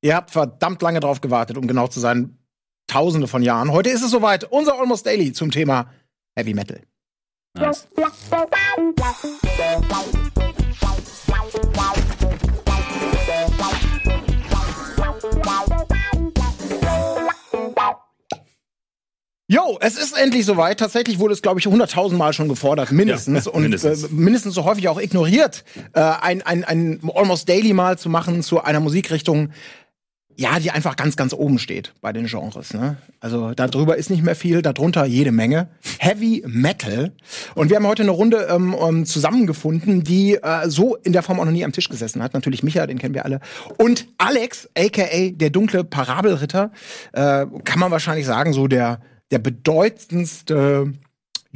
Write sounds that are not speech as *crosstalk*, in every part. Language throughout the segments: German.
Ihr habt verdammt lange drauf gewartet, um genau zu sein. Tausende von Jahren. Heute ist es soweit. Unser Almost Daily zum Thema Heavy Metal. Nice. Jo, es ist endlich soweit. Tatsächlich wurde es, glaube ich, hunderttausendmal schon gefordert, mindestens. Ja, und mindestens. Äh, mindestens so häufig auch ignoriert, äh, ein, ein, ein Almost Daily Mal zu machen zu einer Musikrichtung, ja, die einfach ganz, ganz oben steht bei den Genres. Ne? Also darüber ist nicht mehr viel, darunter jede Menge. Heavy Metal. Und wir haben heute eine Runde ähm, ähm, zusammengefunden, die äh, so in der Form auch noch nie am Tisch gesessen hat. Natürlich Micha, den kennen wir alle. Und Alex, aka der dunkle Parabelritter, äh, kann man wahrscheinlich sagen, so der, der bedeutendste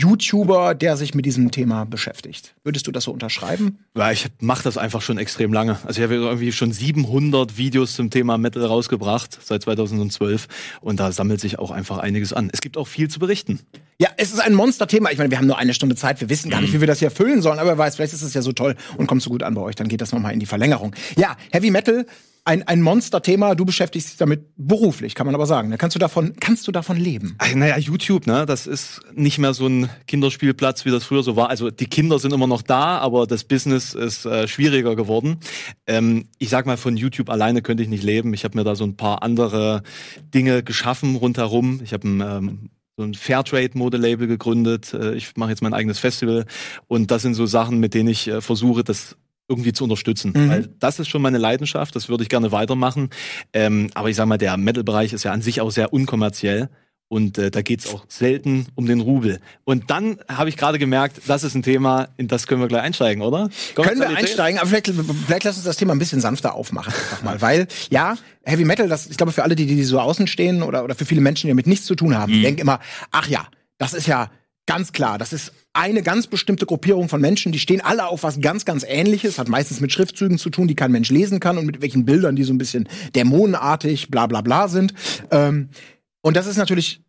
YouTuber, der sich mit diesem Thema beschäftigt. Würdest du das so unterschreiben? Ja, ich mache das einfach schon extrem lange. Also ich habe irgendwie schon 700 Videos zum Thema Metal rausgebracht seit 2012 und da sammelt sich auch einfach einiges an. Es gibt auch viel zu berichten. Ja, es ist ein Monsterthema. Ich meine, wir haben nur eine Stunde Zeit. Wir wissen gar nicht, wie wir das hier füllen sollen. Aber wer weiß, vielleicht ist es ja so toll und kommt so gut an bei euch. Dann geht das nochmal in die Verlängerung. Ja, Heavy Metal, ein, ein Monsterthema. Du beschäftigst dich damit beruflich, kann man aber sagen. Da kannst du davon, kannst du davon leben? Ach, Naja, YouTube, ne, das ist nicht mehr so ein Kinderspielplatz, wie das früher so war. Also die Kinder sind immer noch da, aber das Business ist äh, schwieriger geworden. Ähm, ich sag mal, von YouTube alleine könnte ich nicht leben. Ich habe mir da so ein paar andere Dinge geschaffen rundherum. Ich habe ein ähm, so ein Fairtrade-Modelabel gegründet. Äh, Ich mache jetzt mein eigenes Festival und das sind so Sachen, mit denen ich äh, versuche, das irgendwie zu unterstützen. Mhm. Weil das ist schon meine Leidenschaft, das würde ich gerne weitermachen. Ähm, aber ich sag mal, der Metal-Bereich ist ja an sich auch sehr unkommerziell. Und äh, da geht's auch selten um den Rubel. Und dann habe ich gerade gemerkt, das ist ein Thema, in das können wir gleich einsteigen, oder? Können wir einsteigen, aber vielleicht, vielleicht lass uns das Thema ein bisschen sanfter aufmachen, einfach mal. Weil, ja, Heavy Metal, das, ich glaube, für alle, die, die so außen stehen oder, oder für viele Menschen, die damit nichts zu tun haben, die denken immer, ach ja, das ist ja ganz klar, das ist eine ganz bestimmte Gruppierung von Menschen, die stehen alle auf was ganz, ganz ähnliches, hat meistens mit Schriftzügen zu tun, die kein Mensch lesen kann und mit welchen Bildern, die so ein bisschen dämonenartig, bla bla bla sind. Ähm, und das ist natürlich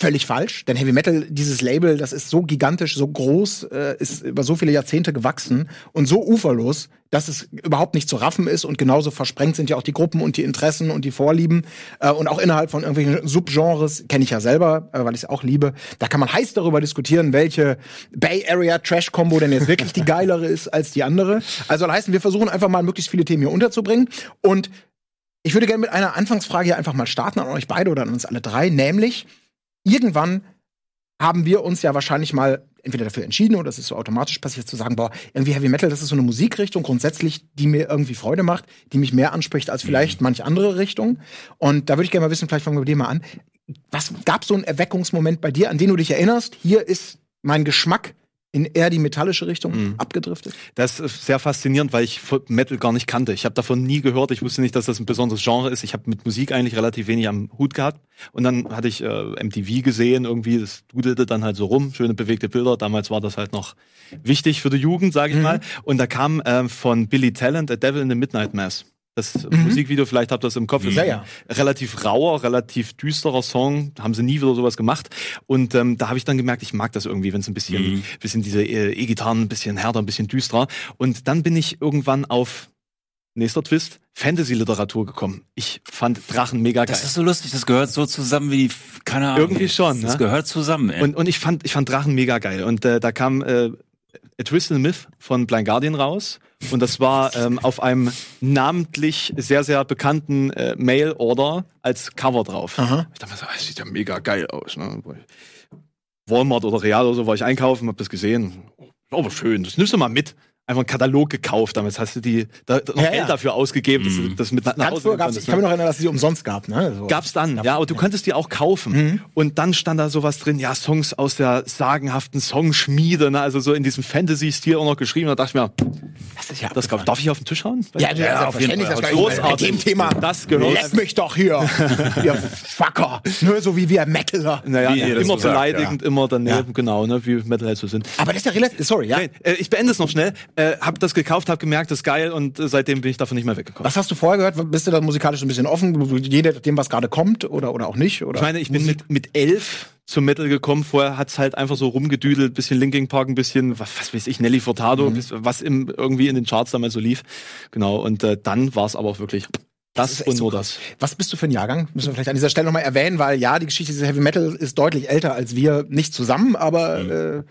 völlig falsch, denn Heavy Metal, dieses Label, das ist so gigantisch, so groß, äh, ist über so viele Jahrzehnte gewachsen und so uferlos, dass es überhaupt nicht zu raffen ist und genauso versprengt sind ja auch die Gruppen und die Interessen und die Vorlieben äh, und auch innerhalb von irgendwelchen Subgenres, kenne ich ja selber, äh, weil ich es auch liebe, da kann man heiß darüber diskutieren, welche Bay Area Trash Combo denn jetzt wirklich die geilere ist als die andere. Also das heißt, wir versuchen einfach mal möglichst viele Themen hier unterzubringen und ich würde gerne mit einer Anfangsfrage hier einfach mal starten an euch beide oder an uns alle drei, nämlich irgendwann haben wir uns ja wahrscheinlich mal entweder dafür entschieden oder es ist so automatisch passiert zu sagen, boah, irgendwie Heavy Metal, das ist so eine Musikrichtung grundsätzlich, die mir irgendwie Freude macht, die mich mehr anspricht als vielleicht manche andere Richtung. Und da würde ich gerne mal wissen, vielleicht fangen wir mit dir mal an. Was gab so einen Erweckungsmoment bei dir, an den du dich erinnerst? Hier ist mein Geschmack in eher die metallische Richtung abgedriftet. Das ist sehr faszinierend, weil ich Metal gar nicht kannte. Ich habe davon nie gehört. Ich wusste nicht, dass das ein besonderes Genre ist. Ich habe mit Musik eigentlich relativ wenig am Hut gehabt. Und dann hatte ich äh, MTV gesehen, irgendwie, das dudelte dann halt so rum, schöne bewegte Bilder. Damals war das halt noch wichtig für die Jugend, sage ich mal. Und da kam ähm, von Billy Talent A Devil in the Midnight Mass. Das Musikvideo, vielleicht habt ihr das im Kopf, ist Ja, ja. relativ rauer, relativ düsterer Song. Haben sie nie wieder sowas gemacht. Und ähm, da habe ich dann gemerkt, ich mag das irgendwie, wenn es ein bisschen, bisschen diese äh, E-Gitarren, ein bisschen härter, ein bisschen düsterer. Und dann bin ich irgendwann auf nächster Twist Fantasy-Literatur gekommen. Ich fand Drachen mega geil. Das ist so lustig, das gehört so zusammen wie die, keine Ahnung. Irgendwie schon, Das ne? gehört zusammen, ey. Und, und ich fand, ich fand Drachen mega geil. Und äh, da kam äh, A Twisted Myth von Blind Guardian raus. Und das war ähm, auf einem namentlich sehr, sehr bekannten äh, Mail-Order als Cover drauf. Aha. Ich dachte mir so, das sieht ja mega geil aus. Ne? Walmart oder Real oder so war ich einkaufen, hab das gesehen. Aber schön, das nimmst du mal mit. Einfach einen Katalog gekauft, damals hast du die da, da noch Ja, Geld ja. dafür ausgegeben, dass du das mit nach Hause gab's, ich konntest, kann ne? mich noch erinnern, dass es die umsonst gab. Ne? So. Gab's dann, ja, aber du konntest die auch kaufen. Und dann stand da sowas drin, ja, Songs aus der sagenhaften Songschmiede, ne, also so in diesem Fantasy-Stil auch noch geschrieben. Da dachte ich mir, Das ist ja das gab, darf ich auf den Tisch hauen? Ja, ja, auf jeden. Fall. Das war bei Großartig. dem Thema. Das gehört- Lässt mich doch hier, *laughs* ihr Fucker. Nur so wie wir Metaler. Naja, Wie das immer beleidigend, immer daneben, Ja. genau, ne, wie Metalheads so sind. Aber das ist ja relativ, sorry, ja. Nein, äh, ich beende es noch schnell. Äh, hab das gekauft, hab gemerkt, das ist geil und äh, seitdem bin ich davon nicht mehr weggekommen. Was hast du vorher gehört? Bist du da musikalisch so ein bisschen offen? Jeder dem, was gerade kommt oder, oder auch nicht? Oder? Ich meine, ich bin mit, mit elf zum Metal gekommen. Vorher hat's halt einfach so rumgedüdelt, bisschen Linkin Park, ein bisschen, was, was weiß ich, Nelly Furtado, bis- was im, irgendwie in den Charts damals so lief. Genau, und äh, dann war's aber auch wirklich Das, ist echt und so nur krass. das. Was bist du für ein Jahrgang? Müssen wir vielleicht an dieser Stelle nochmal erwähnen, weil ja, die Geschichte des Heavy Metal ist deutlich älter als wir, nicht zusammen, aber äh,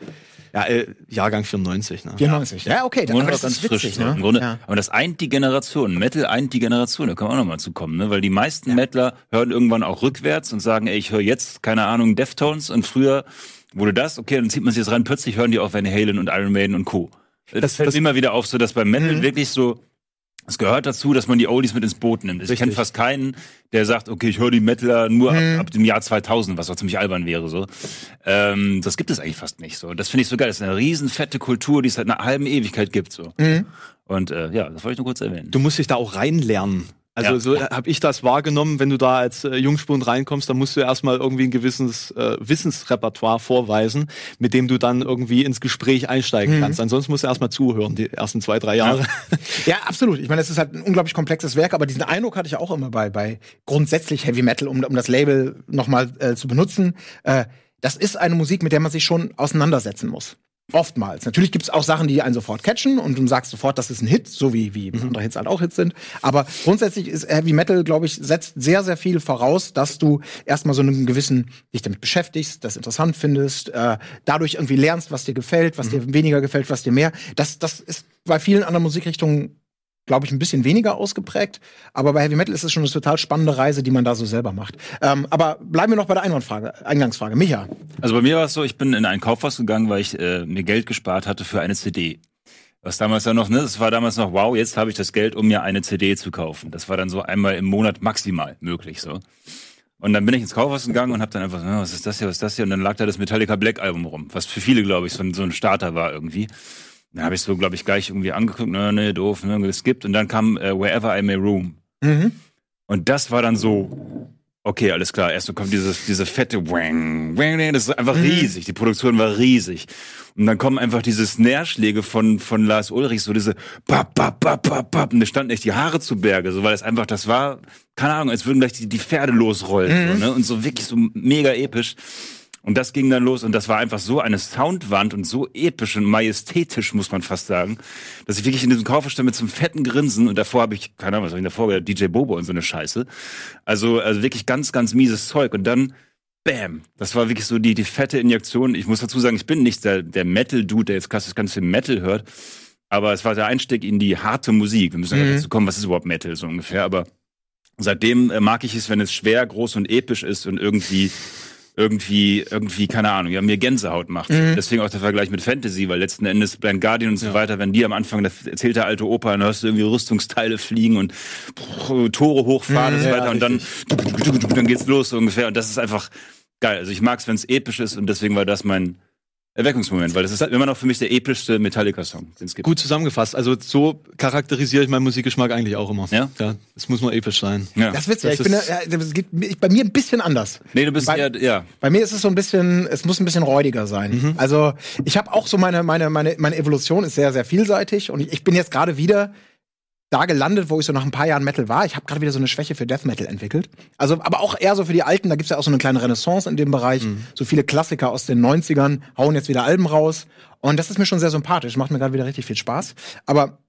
Ja, äh, Jahrgang 94, ne? 94. Ja, okay, Im dann, aber das ganz ist frisch. witzig, so. ne? Im Grunde, Ja. Aber das eint die Generation. Metal eint die Generation. Da können wir auch noch mal zu kommen, ne? Weil die meisten Metaler hören irgendwann auch rückwärts und sagen, ey, ich höre jetzt, keine Ahnung, Deftones und früher wurde das, okay, dann zieht man sich jetzt rein, plötzlich hören die auch Van Halen und Iron Maiden und Co. Das, fällt das- immer wieder auf, so dass beim Metal Mhm. wirklich so, es gehört dazu, dass man die Oldies mit ins Boot nimmt. Ich kenne fast keinen, der sagt, okay, ich höre die Metaler nur Mhm. ab, ab dem Jahr 2000, was auch ziemlich albern wäre. so. Ähm, das gibt es eigentlich fast nicht. so. Das finde ich so geil. Das ist eine riesen fette Kultur, die es seit einer halben Ewigkeit gibt. so. Mhm. Und äh, ja, das wollte ich nur kurz erwähnen. Du musst dich da auch reinlernen. Also Ja. so habe ich das wahrgenommen, wenn du da als äh, Jungspund reinkommst, dann musst du erstmal irgendwie ein gewisses äh, Wissensrepertoire vorweisen, mit dem du dann irgendwie ins Gespräch einsteigen kannst. Ansonsten musst du erstmal zuhören, die ersten zwei, drei Jahre. Ja, absolut. Ich meine, es ist halt ein unglaublich komplexes Werk, aber diesen Eindruck hatte ich auch immer bei, bei grundsätzlich Heavy Metal, um, um das Label nochmal äh, zu benutzen. Äh, das ist eine Musik, mit der man sich schon auseinandersetzen muss. Oftmals. Natürlich gibt es auch Sachen, die einen sofort catchen und du sagst sofort, das ist ein Hit, so wie, wie andere Hits halt auch Hits sind. Aber grundsätzlich ist Heavy Metal, glaube ich, setzt sehr, sehr viel voraus, dass du erstmal so einen gewissen, dich damit beschäftigst, das interessant findest, äh, dadurch irgendwie lernst, was dir gefällt, was dir weniger gefällt, was dir mehr. Das, das ist bei vielen anderen Musikrichtungen glaube ich, ein bisschen weniger ausgeprägt. Aber bei Heavy Metal ist es schon eine total spannende Reise, die man da so selber macht. Ähm, aber bleiben wir noch bei der Einwandfrage, Eingangsfrage. Micha. Also bei mir war es so, ich bin in ein Kaufhaus gegangen, weil ich äh, mir Geld gespart hatte für eine CD. Was damals ja noch, ne, das war damals noch, wow, jetzt habe ich das Geld, um mir eine CD zu kaufen. Das war dann so einmal im Monat maximal möglich so. Und dann bin ich ins Kaufhaus gegangen und habe dann einfach so, "Ah, was ist das hier, was ist das hier? Und dann lag da das Metallica Black Album rum, was für viele, glaube ich, so ein, so ein Starter war irgendwie. Da habe ich so, glaube ich, gleich irgendwie angeguckt, ne, ne, doof, ne, geskippt. Und dann kam äh, Wherever I May Room. Mhm. Und das war dann so, okay, alles klar. Erst so kommt dieses, diese fette Wang, Wang, das ist einfach riesig. Die Produktion war riesig. Und dann kommen einfach diese Snare-Schläge von, von Lars Ulrich, so diese bap, bap, bap, bap, bap. Und da standen echt die Haare zu Berge, so, weil es einfach, das war, keine Ahnung, als würden gleich die, die Pferde losrollen, so, ne? Und so wirklich so mega episch. Und das ging dann los und das war einfach so eine Soundwand und so episch und majestätisch, muss man fast sagen, dass ich wirklich in diesem Kaufhaus stand mit so einem fetten Grinsen und davor habe ich, keine Ahnung, was habe ich davor gedacht, DJ Bobo und so eine Scheiße. Also, also wirklich ganz, ganz mieses Zeug und dann, bam, das war wirklich so die, die fette Injektion. Ich muss dazu sagen, ich bin nicht der, der Metal-Dude, der jetzt klassisch ganz viel Metal hört, aber es war der Einstieg in die harte Musik. Wir müssen Mhm. dazu kommen, was ist überhaupt Metal, so ungefähr, aber seitdem äh, mag ich es, wenn es schwer, groß und episch ist und irgendwie irgendwie, irgendwie, keine Ahnung, ja, mir Gänsehaut macht. Deswegen auch der Vergleich mit Fantasy, weil letzten Endes Blind Guardian und so weiter, wenn die am Anfang, da erzählt der alte Opa, dann hörst du irgendwie Rüstungsteile fliegen und pff, Tore hochfahren und so ja, weiter und dann, dann geht's los so ungefähr. Und das ist einfach geil. Also ich mag's, wenn es episch ist und deswegen war das mein Erweckungsmoment, weil das ist immer noch für mich der epischste Metallica-Song, den es gibt. Gut zusammengefasst. Also so charakterisiere ich meinen Musikgeschmack eigentlich auch immer. Ja? Ja, es muss nur episch sein. Ja. Das ist witzig. Das ich bin, ist- ja, das geht bei mir ein bisschen anders. Nee, du bist Bei- eher, ja. Bei mir ist es so ein bisschen, es muss ein bisschen räudiger sein. Mhm. Also ich habe auch so meine, meine, meine, meine Evolution ist sehr, sehr vielseitig und ich, ich bin jetzt gerade wieder da gelandet, wo ich so nach ein paar Jahren Metal war. Ich habe gerade wieder so eine Schwäche für Death Metal entwickelt. Also, aber auch eher so für die Alten, da gibt's ja auch so eine kleine Renaissance in dem Bereich. Mhm. So viele Klassiker aus den 90ern hauen jetzt wieder Alben raus. Und das ist mir schon sehr sympathisch, macht mir gerade wieder richtig viel Spaß. Aber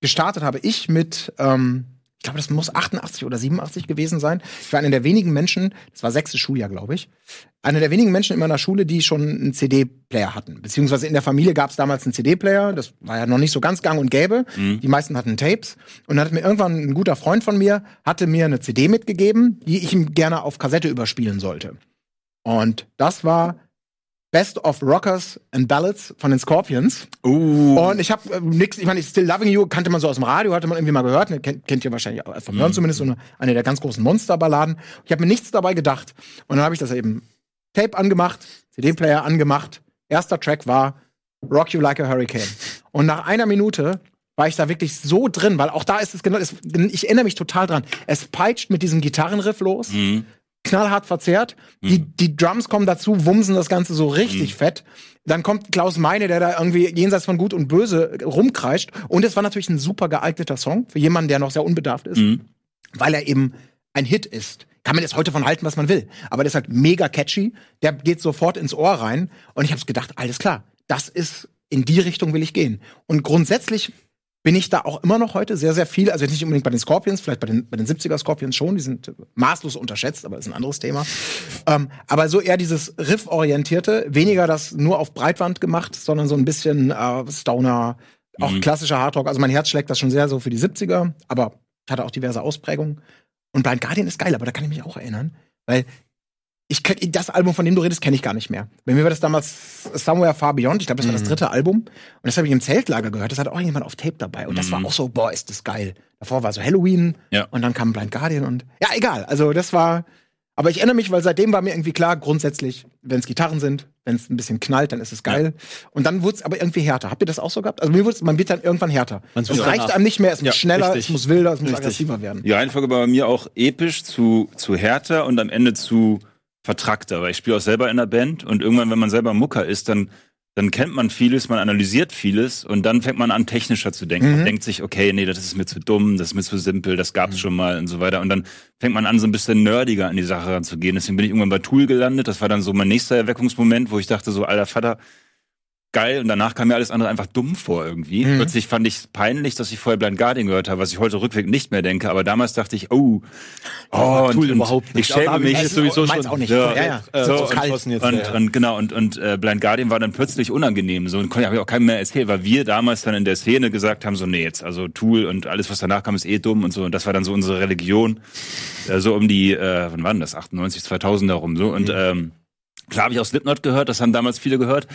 gestartet habe ich mit, ähm, ich glaube, das muss 88 oder 87 gewesen sein. Ich war einer der wenigen Menschen, das war sechstes Schuljahr, glaube ich, einer der wenigen Menschen in meiner Schule, die schon einen CD-Player hatten. Beziehungsweise in der Familie gab es damals einen CD-Player, das war ja noch nicht so ganz gang und gäbe. Die meisten hatten Tapes. Und dann hat mir irgendwann ein guter Freund von mir, hatte mir eine CD mitgegeben, die ich ihm gerne auf Kassette überspielen sollte. Und das war Best of Rockers and Ballads von den Scorpions. Uh. Und ich habe äh, nix, ich meine, Still Loving You kannte man so aus dem Radio, hatte man irgendwie mal gehört, ne, kennt, kennt ihr wahrscheinlich auch vom Hören zumindest, so eine, eine der ganz großen Monsterballaden. Ich habe mir nichts dabei gedacht. Und dann habe ich das eben Tape angemacht, CD-Player angemacht. Erster Track war Rock You Like a Hurricane. Und nach einer Minute war ich da wirklich so drin, weil auch da ist es genau, es, ich erinnere mich total dran. Es peitscht mit diesem Gitarrenriff los Mhm. Knallhart verzerrt. Die, die Drums kommen dazu, wumsen das Ganze so richtig fett. Dann kommt Klaus Meine, der da irgendwie jenseits von Gut und Böse rumkreischt. Und es war natürlich ein super geeigneter Song für jemanden, der noch sehr unbedarft ist, Mhm. weil er eben ein Hit ist. Kann man jetzt heute von halten, was man will. Aber der ist halt mega catchy. Der geht sofort ins Ohr rein. Und ich habe gedacht, alles klar, das ist, in die Richtung will ich gehen. Und grundsätzlich bin ich da auch immer noch heute sehr, sehr viel. Also nicht unbedingt bei den Scorpions, vielleicht bei den, bei den 70er Scorpions schon, die sind maßlos unterschätzt, aber das ist ein anderes Thema. ähm, aber so eher dieses Riff-orientierte, weniger das nur auf Breitwand gemacht, sondern so ein bisschen äh, Stoner, auch Mhm. klassischer Hardrock. Also mein Herz schlägt das schon sehr so für die 70er, aber hatte auch diverse Ausprägungen. Und Blind Guardian ist geil, aber da kann ich mich auch erinnern, weil ich das Album, von dem du redest, kenne ich gar nicht mehr. Bei mir war das damals Somewhere Far Beyond. Ich glaube, das war das dritte Album. Und das habe ich im Zeltlager gehört. Das hatte auch jemand auf Tape dabei. Und das war auch so, boah, ist das geil. Davor war so Halloween. Ja. Und dann kam Blind Guardian und ja, egal. Also das war. Aber ich erinnere mich, weil seitdem war mir irgendwie klar, grundsätzlich, wenn es Gitarren sind, wenn es ein bisschen knallt, dann ist es geil. Und dann wurde es aber irgendwie härter. Habt ihr das auch so gehabt? Also mir wurd's, man wird dann irgendwann härter. Man Es reicht danach. einem nicht mehr, es muss Ja, schneller, richtig. es muss wilder, es muss Richtig. aggressiver werden. Die Reihenfolge war bei mir auch episch zu, zu härter und am Ende zu vertrackter, weil ich spiele auch selber in einer Band und irgendwann, wenn man selber Mucker ist, dann, dann kennt man vieles, man analysiert vieles und dann fängt man an, technischer zu denken. Mhm. Man denkt sich, okay, nee, das ist mir zu dumm, das ist mir zu simpel, das gab's schon mal und so weiter. Und dann fängt man an, so ein bisschen nerdiger an die Sache ranzugehen. Deswegen bin ich irgendwann bei Tool gelandet. Das war dann so mein nächster Erweckungsmoment, wo ich dachte so, alter Vater, geil. Und danach kam mir alles andere einfach dumm vor irgendwie. Mhm. Plötzlich fand ich es peinlich, dass ich vorher Blind Guardian gehört habe, was ich heute rückwirkend nicht mehr denke. Aber damals dachte ich, oh, oh Tool überhaupt Ich nicht. schäme Aber da mich. ich sowieso schon. auch nicht. Ja. ja, ja. Äh, so, so kalt. entschlossen jetzt. Und, ja. und genau, und, und äh, Blind Guardian war dann plötzlich unangenehm. So, und habe ich auch keinem mehr erzählt, weil wir damals dann in der Szene gesagt haben, so, nee, jetzt, also Tool und alles, was danach kam, ist eh dumm und so. Und das war dann so unsere Religion. Äh, so um die, äh, wann war denn das? 98, 2000 herum. So. Und ähm, klar habe ich auch Slipknot gehört, das haben damals viele gehört.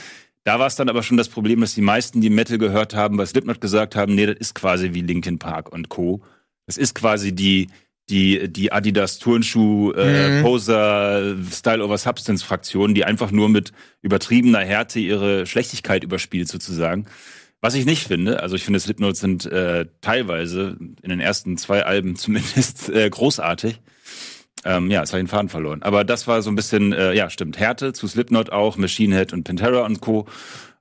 Da war es dann aber schon das Problem, dass die meisten, die Metal gehört haben, bei Slipknot gesagt haben, nee, das ist quasi wie Linkin Park und Co. Das ist quasi die, die, die Adidas Turnschuh, äh, Mhm. Poser, Style over Substance Fraktion, die einfach nur mit übertriebener Härte ihre Schlechtigkeit überspielt sozusagen. Was ich nicht finde, also ich finde Slipknot sind äh, teilweise in den ersten zwei Alben zumindest *laughs* äh, großartig. Ähm, ja, habe ich den Faden verloren. Aber das war so ein bisschen, äh, ja, stimmt, Härte zu Slipknot auch, Machine Head und Pantera und Co.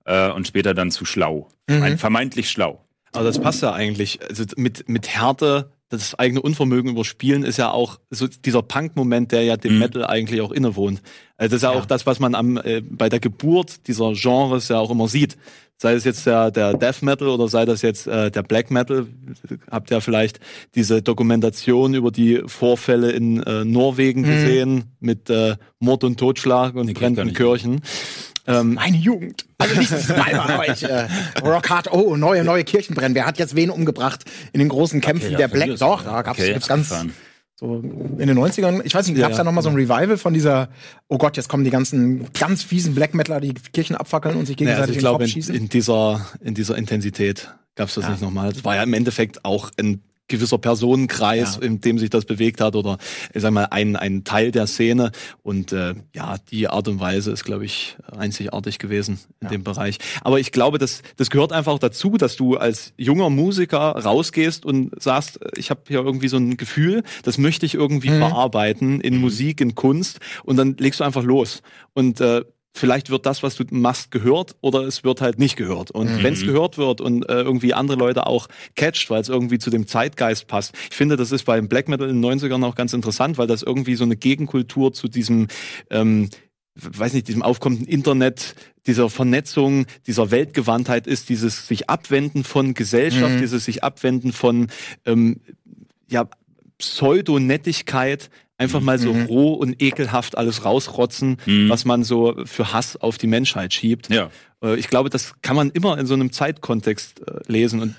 Äh, und später dann zu schlau. Vermeint- Vermeintlich schlau. Aber das passt ja eigentlich. Also mit, mit Härte, das eigene Unvermögen überspielen, ist ja auch so dieser Punk-Moment, der ja dem Mhm. Metal eigentlich auch innewohnt. Also das ist ja, auch das, was man am, äh, bei der Geburt dieser Genres ja auch immer sieht. Sei es jetzt der, der Death Metal oder sei das jetzt äh, der Black Metal. Habt ihr vielleicht diese Dokumentation über die Vorfälle in äh, Norwegen gesehen mit äh, Mord und Totschlag und brennenden. Kirchen. Ähm, Meine Jugend. Also nicht meine, aber *laughs* ich, äh, Rock Hard, oh, neue, neue Kirchen brennen. Wer hat jetzt wen umgebracht in den großen Kämpfen ja, der Black? Doch, ja. da gab's, Okay, gibt's ganz, abgefahren. So in den 90ern. Ich weiß nicht, Ja, da ja. noch mal so ein Revival von dieser, oh Gott, jetzt kommen die ganzen ganz fiesen Black Metaler, die Kirchen abfackeln und sich Ja, gegenseitig also ich in den glaube, Kopf in, schießen? in dieser in dieser Intensität gab es das Ja. nicht nochmal. Es war ja im Endeffekt auch ein gewisser Personenkreis, Ja. in dem sich das bewegt hat oder ich sag mal ein ein Teil der Szene und äh, ja die Art und Weise ist glaube ich einzigartig gewesen in Ja. dem Bereich. Aber ich glaube, das das gehört einfach dazu, dass du als junger Musiker rausgehst und sagst, ich habe hier irgendwie so ein Gefühl, das möchte ich irgendwie Mhm. verarbeiten in Musik, in Kunst und dann legst du einfach los und äh, vielleicht wird das, was du machst, gehört oder es wird halt nicht gehört. Und Mhm. wenn es gehört wird und äh, irgendwie andere Leute auch catcht, weil es irgendwie zu dem Zeitgeist passt. Ich finde, das ist beim Black Metal in den 90ern auch ganz interessant, weil das irgendwie so eine Gegenkultur zu diesem ähm, weiß nicht, diesem aufkommenden Internet, dieser Vernetzung, dieser Weltgewandtheit ist, dieses sich abwenden von Gesellschaft, Mhm. dieses sich abwenden von ähm, ja, Pseudonettigkeit, einfach mal so Mhm. roh und ekelhaft alles rausrotzen, Mhm. was man so für Hass auf die Menschheit schiebt. Ja. Äh, Ich glaube, das kann man immer in so einem Zeitkontext äh, lesen und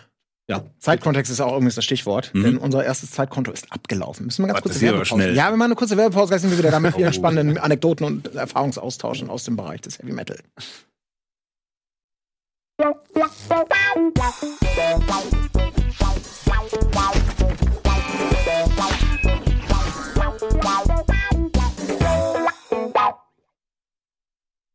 ja. Zeitkontext ist auch übrigens das Stichwort, Mhm. denn unser erstes Zeitkonto ist abgelaufen. Müssen wir ganz Warte, kurz aber Werbepause. Ja, wir machen eine kurze Werbepause, gleich sind wir wieder da mit *laughs* vielen Oh. spannenden Anekdoten und Erfahrungsaustauschen aus dem Bereich des Heavy Metal.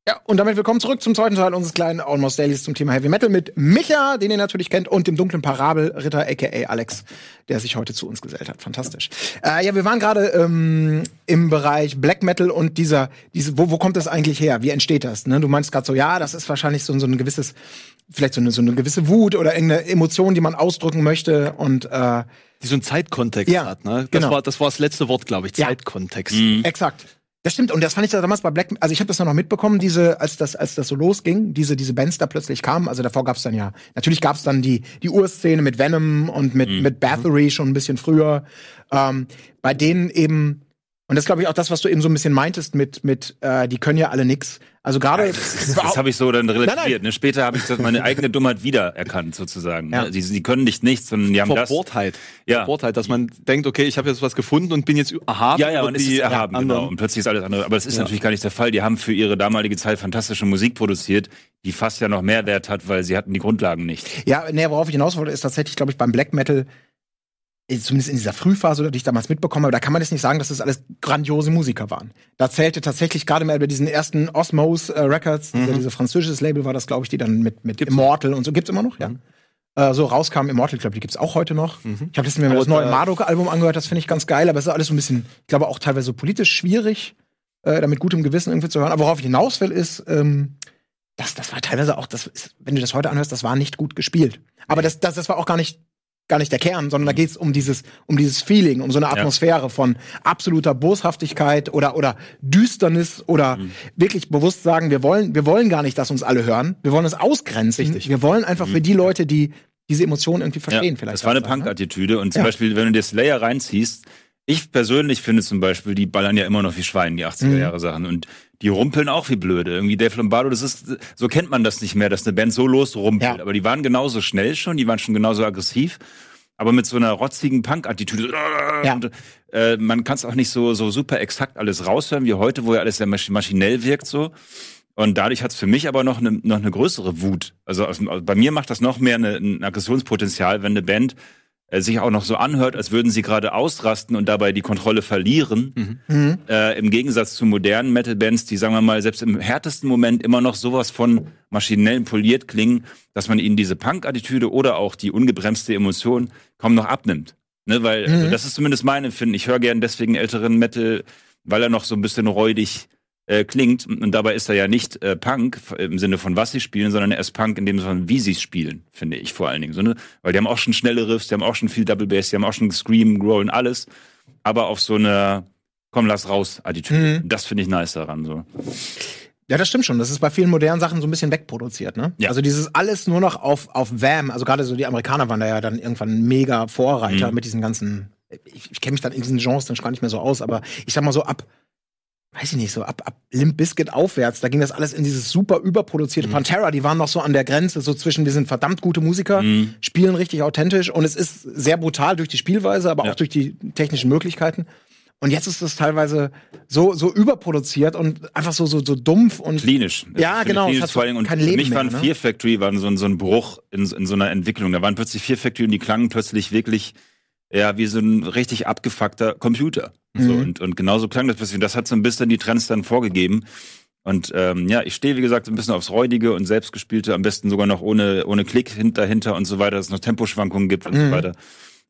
Ja, und damit willkommen zurück zum zweiten Teil unseres kleinen Almost Dailies zum Thema Heavy Metal mit Micha, den ihr natürlich kennt, und dem dunklen Parabelritter, aka Alex, der sich heute zu uns gesellt hat. Fantastisch. Äh, ja, wir waren gerade ähm, im Bereich Black Metal und dieser, diese, wo, wo kommt das eigentlich her? Wie entsteht das? Ne? Du meinst gerade so, ja, das ist wahrscheinlich so, so ein gewisses, vielleicht so eine, so eine gewisse Wut oder irgendeine Emotion, die man ausdrücken möchte und äh, Die so einen Zeitkontext Ja, hat. Ne? Das, genau. war, das war das letzte Wort, glaube ich. Ja. Zeitkontext. Mhm. exakt. Das stimmt, und das fand ich da damals bei Black, also ich habe das noch mitbekommen, diese, als das, als das so losging, diese, diese Bands da plötzlich kamen, also davor gab's dann ja, natürlich gab's dann die, die Urszene mit Venom und mit, Mhm. mit Bathory schon ein bisschen früher, ähm, bei denen eben, und das glaube ich auch das, was du eben so ein bisschen meintest mit, mit, äh, die können ja alle nix. Also gerade, Das, das habe ich so dann relativiert. Nein, nein. Ne? Später habe ich das meine eigene Dummheit wiedererkannt, sozusagen. Ja. Ne? Die, die können nicht nichts, sondern die haben das. Verbohrtheit. Ja. Verbohrtheit, dass man denkt, okay, ich habe jetzt was gefunden und bin jetzt erhaben. Ja, ja, ist die es erhaben, anderen. genau. Und plötzlich ist alles andere. Aber das ist Ja. natürlich gar nicht der Fall. Die haben für ihre damalige Zeit fantastische Musik produziert, die fast ja noch mehr Wert hat, weil sie hatten die Grundlagen nicht. ja, nee, worauf ich hinaus wollte, ist tatsächlich, glaube ich, beim Black Metal, zumindest in dieser Frühphase, die ich damals mitbekommen habe, da kann man jetzt nicht sagen, dass das alles grandiose Musiker waren. Da zählte tatsächlich gerade mal bei diesen ersten Osmos äh, Records, dieser, diese französisches Label war das, glaube ich, die dann mit, mit Immortal und so, gibt's immer noch, ja. Äh, so rauskam Immortal, glaube ich, die gibt's auch heute noch. Ich habe letztens mir das neue Marduk-Album angehört, das finde ich ganz geil, aber es ist alles so ein bisschen, ich glaube auch teilweise so politisch schwierig, äh, da mit gutem Gewissen irgendwie zu hören. Aber worauf ich hinaus will, ist, ähm, das, das war teilweise auch, das ist, wenn du das heute anhörst, das war nicht gut gespielt. Aber das, das, das war auch gar nicht, gar nicht der Kern, sondern da geht's um dieses, um dieses Feeling, um so eine Atmosphäre von absoluter Boshaftigkeit oder, oder Düsternis oder wirklich bewusst sagen, wir wollen, wir wollen gar nicht, dass uns alle hören. Wir wollen uns ausgrenzen. Richtig. Wir wollen einfach für die Leute, die diese Emotionen irgendwie verstehen, vielleicht. das war eine ne? Punk-Attitüde. Und zum Ja. Beispiel, wenn du dir Slayer reinziehst, ich persönlich finde zum Beispiel, die ballern ja immer noch wie Schwein, die 80er-Jahre-Sachen. Und die rumpeln auch wie blöde. Irgendwie Dave Lombardo, das ist, so kennt man das nicht mehr, dass eine Band so losrumpelt. Ja. Aber die waren genauso schnell schon, die waren schon genauso aggressiv. Aber mit so einer rotzigen Punk-Attitüde. Ja. Und, äh, man kann es auch nicht so, so super exakt alles raushören wie heute, wo ja alles sehr masch maschinell wirkt so. Und dadurch hat es für mich aber noch eine noch eine größere Wut. Also, also bei mir macht das noch mehr eine, ein Aggressionspotenzial, wenn eine Band sich auch noch so anhört, als würden sie gerade ausrasten und dabei die Kontrolle verlieren. Mhm. Äh, Im Gegensatz zu modernen Metal-Bands, die, sagen wir mal, selbst im härtesten Moment immer noch sowas von maschinell poliert klingen, dass man ihnen diese Punk-Attitüde oder auch die ungebremste Emotion kaum noch abnimmt. Ne, weil Mhm. also das ist zumindest mein Empfinden. Ich höre gern deswegen älteren Metal, weil er noch so ein bisschen räudig äh, klingt. Und dabei ist er ja nicht äh, Punk im Sinne von was sie spielen, sondern er ist Punk in dem Sinne von wie sie es spielen, finde ich vor allen Dingen. So, ne? Weil die haben auch schon schnelle Riffs, die haben auch schon viel Double Bass, die haben auch schon Scream, Growl und alles. Aber auf so eine Komm, lass raus Attitüde. Mhm. Das finde ich nice daran. So. Ja, das stimmt schon. Das ist bei vielen modernen Sachen so ein bisschen wegproduziert, ne? Ja. Also dieses alles nur noch auf, auf VAM. Also gerade so die Amerikaner waren da ja dann irgendwann mega Vorreiter Mhm. mit diesen ganzen. Ich, ich kenne mich dann in diesen Genres dann gar nicht mehr so aus, aber ich sag mal so ab, weiß ich nicht, so ab, ab Limp Bizkit aufwärts, da ging das alles in dieses super überproduzierte Mhm. Pantera, die waren noch so an der Grenze, so zwischen, wir sind verdammt gute Musiker, Mhm. spielen richtig authentisch und es ist sehr brutal durch die Spielweise, aber Ja. auch durch die technischen Möglichkeiten. Und jetzt ist es teilweise so, so überproduziert und einfach so, so, so dumpf und Klinisch. Ja, Ich finde genau, Klinisch vor allem. Und kein für Leben mich mehr, waren ne? Fear Factory waren so, ein- so ein Bruch in, in so einer Entwicklung. Da waren plötzlich Fear Factory und die klangen plötzlich wirklich ja, wie so ein richtig abgefuckter Computer. So, Mhm. und, und genauso klang das. Und das hat so ein bisschen die Trends dann vorgegeben. Und ähm, ja, ich stehe, wie gesagt, ein bisschen aufs Räudige und Selbstgespielte, am besten sogar noch ohne, ohne Klick hin- dahinter und so weiter, dass es noch Temposchwankungen gibt und Mhm. so weiter.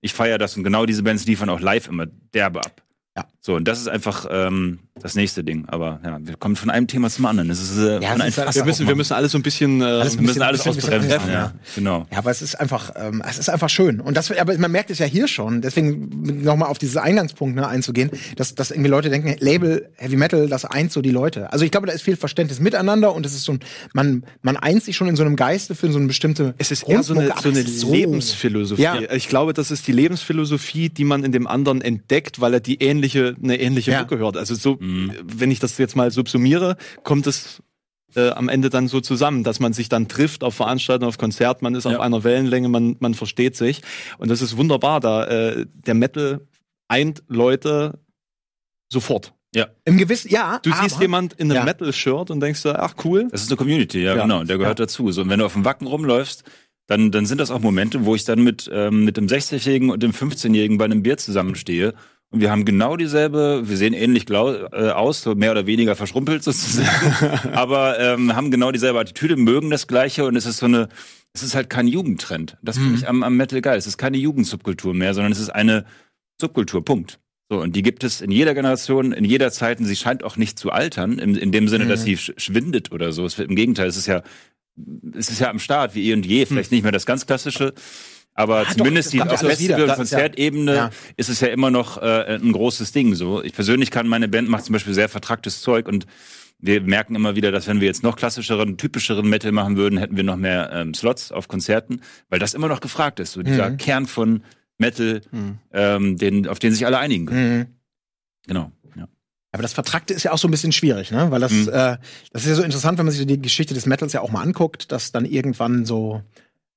Ich feiere das und genau diese Bands liefern auch live immer derbe ab. Ja. So, und das ist einfach ähm, das nächste Ding. Aber ja, wir kommen von einem Thema zum anderen. Es ist äh, Ja, alles Wir müssen, wir müssen alles so ein bisschen, äh, Alles müssen bisschen- alles ausbremsen. treffen, Ja, ja. genau. Ja, aber es ist einfach, ähm, es ist einfach schön. Und das, aber man merkt es ja hier schon. Deswegen nochmal auf diesen Eingangspunkt ne, einzugehen, dass, dass irgendwie Leute denken, Label Heavy Metal, das eint so die Leute. Also ich glaube, da ist viel Verständnis miteinander und es ist so ein, man, man eint sich schon in so einem Geiste für so eine bestimmte. Es ist eher so eine, so eine so- Lebensphilosophie. Ja. Ich glaube, das ist die Lebensphilosophie, die man in dem anderen entdeckt, weil er die ähnliche, eine ähnliche Ja. Mucke hört. Also so, wenn ich das jetzt mal subsumiere, kommt es äh, am Ende dann so zusammen, dass man sich dann trifft auf Veranstaltungen, auf Konzert, man ist Ja. auf einer Wellenlänge, man, man versteht sich. Und das ist wunderbar, da äh, der Metal eint Leute sofort. Im gewissen, ja. Du aber, siehst jemand in einem Ja. Metal-Shirt und denkst dir, ach cool. Das ist eine Community, ja, Ja. genau. Der gehört dazu. So, und wenn du auf dem Wacken rumläufst, dann, dann sind das auch Momente, wo ich dann mit, ähm, mit dem 60-Jährigen und dem 15-Jährigen bei einem Bier zusammenstehe. Und wir haben genau dieselbe, wir sehen ähnlich äh, aus, mehr oder weniger verschrumpelt sozusagen, *laughs* aber ähm, haben genau dieselbe Attitüde, mögen das Gleiche und es ist so eine, es ist halt kein Jugendtrend. Das finde ich am, am Metal geil. Es ist keine Jugendsubkultur mehr, sondern es ist eine Subkultur, Punkt. So, und die gibt es in jeder Generation, in jeder Zeit, und sie scheint auch nicht zu altern, in, in dem Sinne, dass sie sch schwindet oder so. Es Im Gegenteil, es ist ja, es ist ja am Start wie eh und je, vielleicht nicht mehr das ganz klassische, Aber doch, zumindest das die, auf ja alles wieder. Festival- und Das ist ja- ist es ja immer noch äh, ein großes Ding. So, ich persönlich kann meine Band macht zum Beispiel sehr vertracktes Zeug und wir merken immer wieder, dass wenn wir jetzt noch klassischeren, typischeren Metal machen würden, hätten wir noch mehr ähm, Slots auf Konzerten, weil das immer noch gefragt ist. So dieser Mhm. Kern von Metal, Mhm. ähm, den, auf den sich alle einigen können. Mhm. Genau. Ja. Aber das Vertrackte ist ja auch so ein bisschen schwierig, ne? Weil das, Mhm. äh, das ist ja so interessant, wenn man sich die Geschichte des Metals ja auch mal anguckt, dass dann irgendwann so,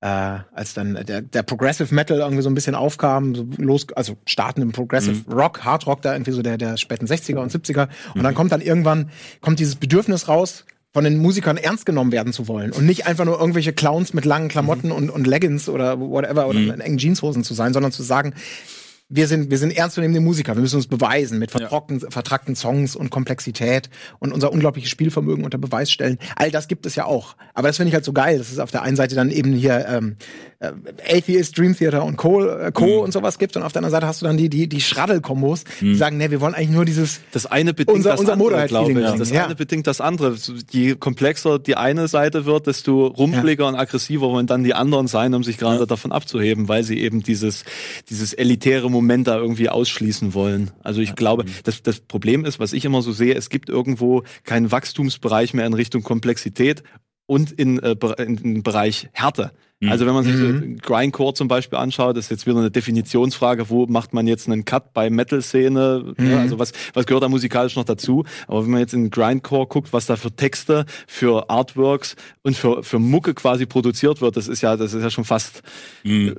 äh, als dann der, der Progressive Metal irgendwie so ein bisschen aufkam, so los, also starten im Progressive Rock, Hard Rock da irgendwie so der, der späten 60er und 70er. Und dann kommt dann irgendwann, kommt dieses Bedürfnis raus, von den Musikern ernst genommen werden zu wollen und nicht einfach nur irgendwelche Clowns mit langen Klamotten und, und Leggings oder whatever oder in engen Jeanshosen zu sein, sondern zu sagen, wir sind, wir sind ernstzunehmende Musiker. Wir müssen uns beweisen mit vertrockten, vertrackten Songs und Komplexität und unser unglaubliches Spielvermögen unter Beweis stellen. All das gibt es ja auch. Aber das finde ich halt so geil. Das ist auf der einen Seite dann eben hier ähm, äh, Atheist, Dream Theater und Co. Äh, Co. und sowas gibt. Und auf der anderen Seite hast du dann die, die, die Schraddelkombos, die sagen, nee, wir wollen eigentlich nur dieses Das eine bedingt Unser- das unser andere, glaube ich. Das ja. eine bedingt das andere. Je komplexer die eine Seite wird, desto rumpeliger und aggressiver wollen dann die anderen sein, um sich gerade davon abzuheben, weil sie eben dieses, dieses elitäre Moment da irgendwie ausschließen wollen. Also ich glaube, das, das Problem ist, was ich immer so sehe, es gibt irgendwo keinen Wachstumsbereich mehr in Richtung Komplexität und in, äh, in, den Bereich Härte. Also wenn man sich so Grindcore zum Beispiel anschaut, ist jetzt wieder eine Definitionsfrage, wo macht man jetzt einen Cut bei Metal-Szene? Ja, also was, was gehört da musikalisch noch dazu? Aber wenn man jetzt in Grindcore guckt, was da für Texte, für Artworks und für, für Mucke quasi produziert wird, das ist ja, das ist ja schon fast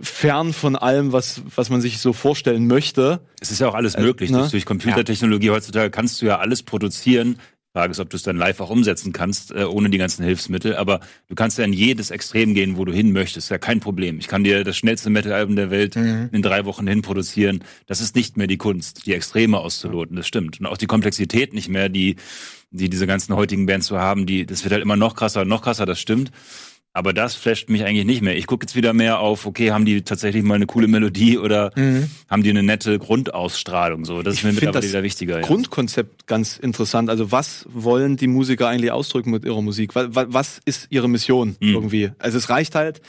fern von allem, was, was man sich so vorstellen möchte. Es ist ja auch alles möglich. ne? Durch, durch Computertechnologie heutzutage kannst du ja alles produzieren. Frage ist, ob du es dann live auch umsetzen kannst, äh, ohne die ganzen Hilfsmittel. Aber du kannst ja in jedes Extrem gehen, wo du hin möchtest. Ja, kein Problem. Ich kann dir das schnellste Metal-Album der Welt in drei Wochen hin produzieren. Das ist nicht mehr die Kunst, die Extreme auszuloten. Das stimmt. Und auch die Komplexität nicht mehr, die, die diese ganzen heutigen Bands so haben. Die, das wird halt immer noch krasser, noch krasser. Das stimmt. Aber das flasht mich eigentlich nicht mehr. Ich gucke jetzt wieder mehr auf, okay, haben die tatsächlich mal eine coole Melodie oder haben die eine nette Grundausstrahlung? So, das ist mir mittlerweile das wieder wichtiger. Ja. Grundkonzept ganz interessant. Also was wollen die Musiker eigentlich ausdrücken mit ihrer Musik? Was, ist ihre Mission Mhm. irgendwie? Also es reicht halt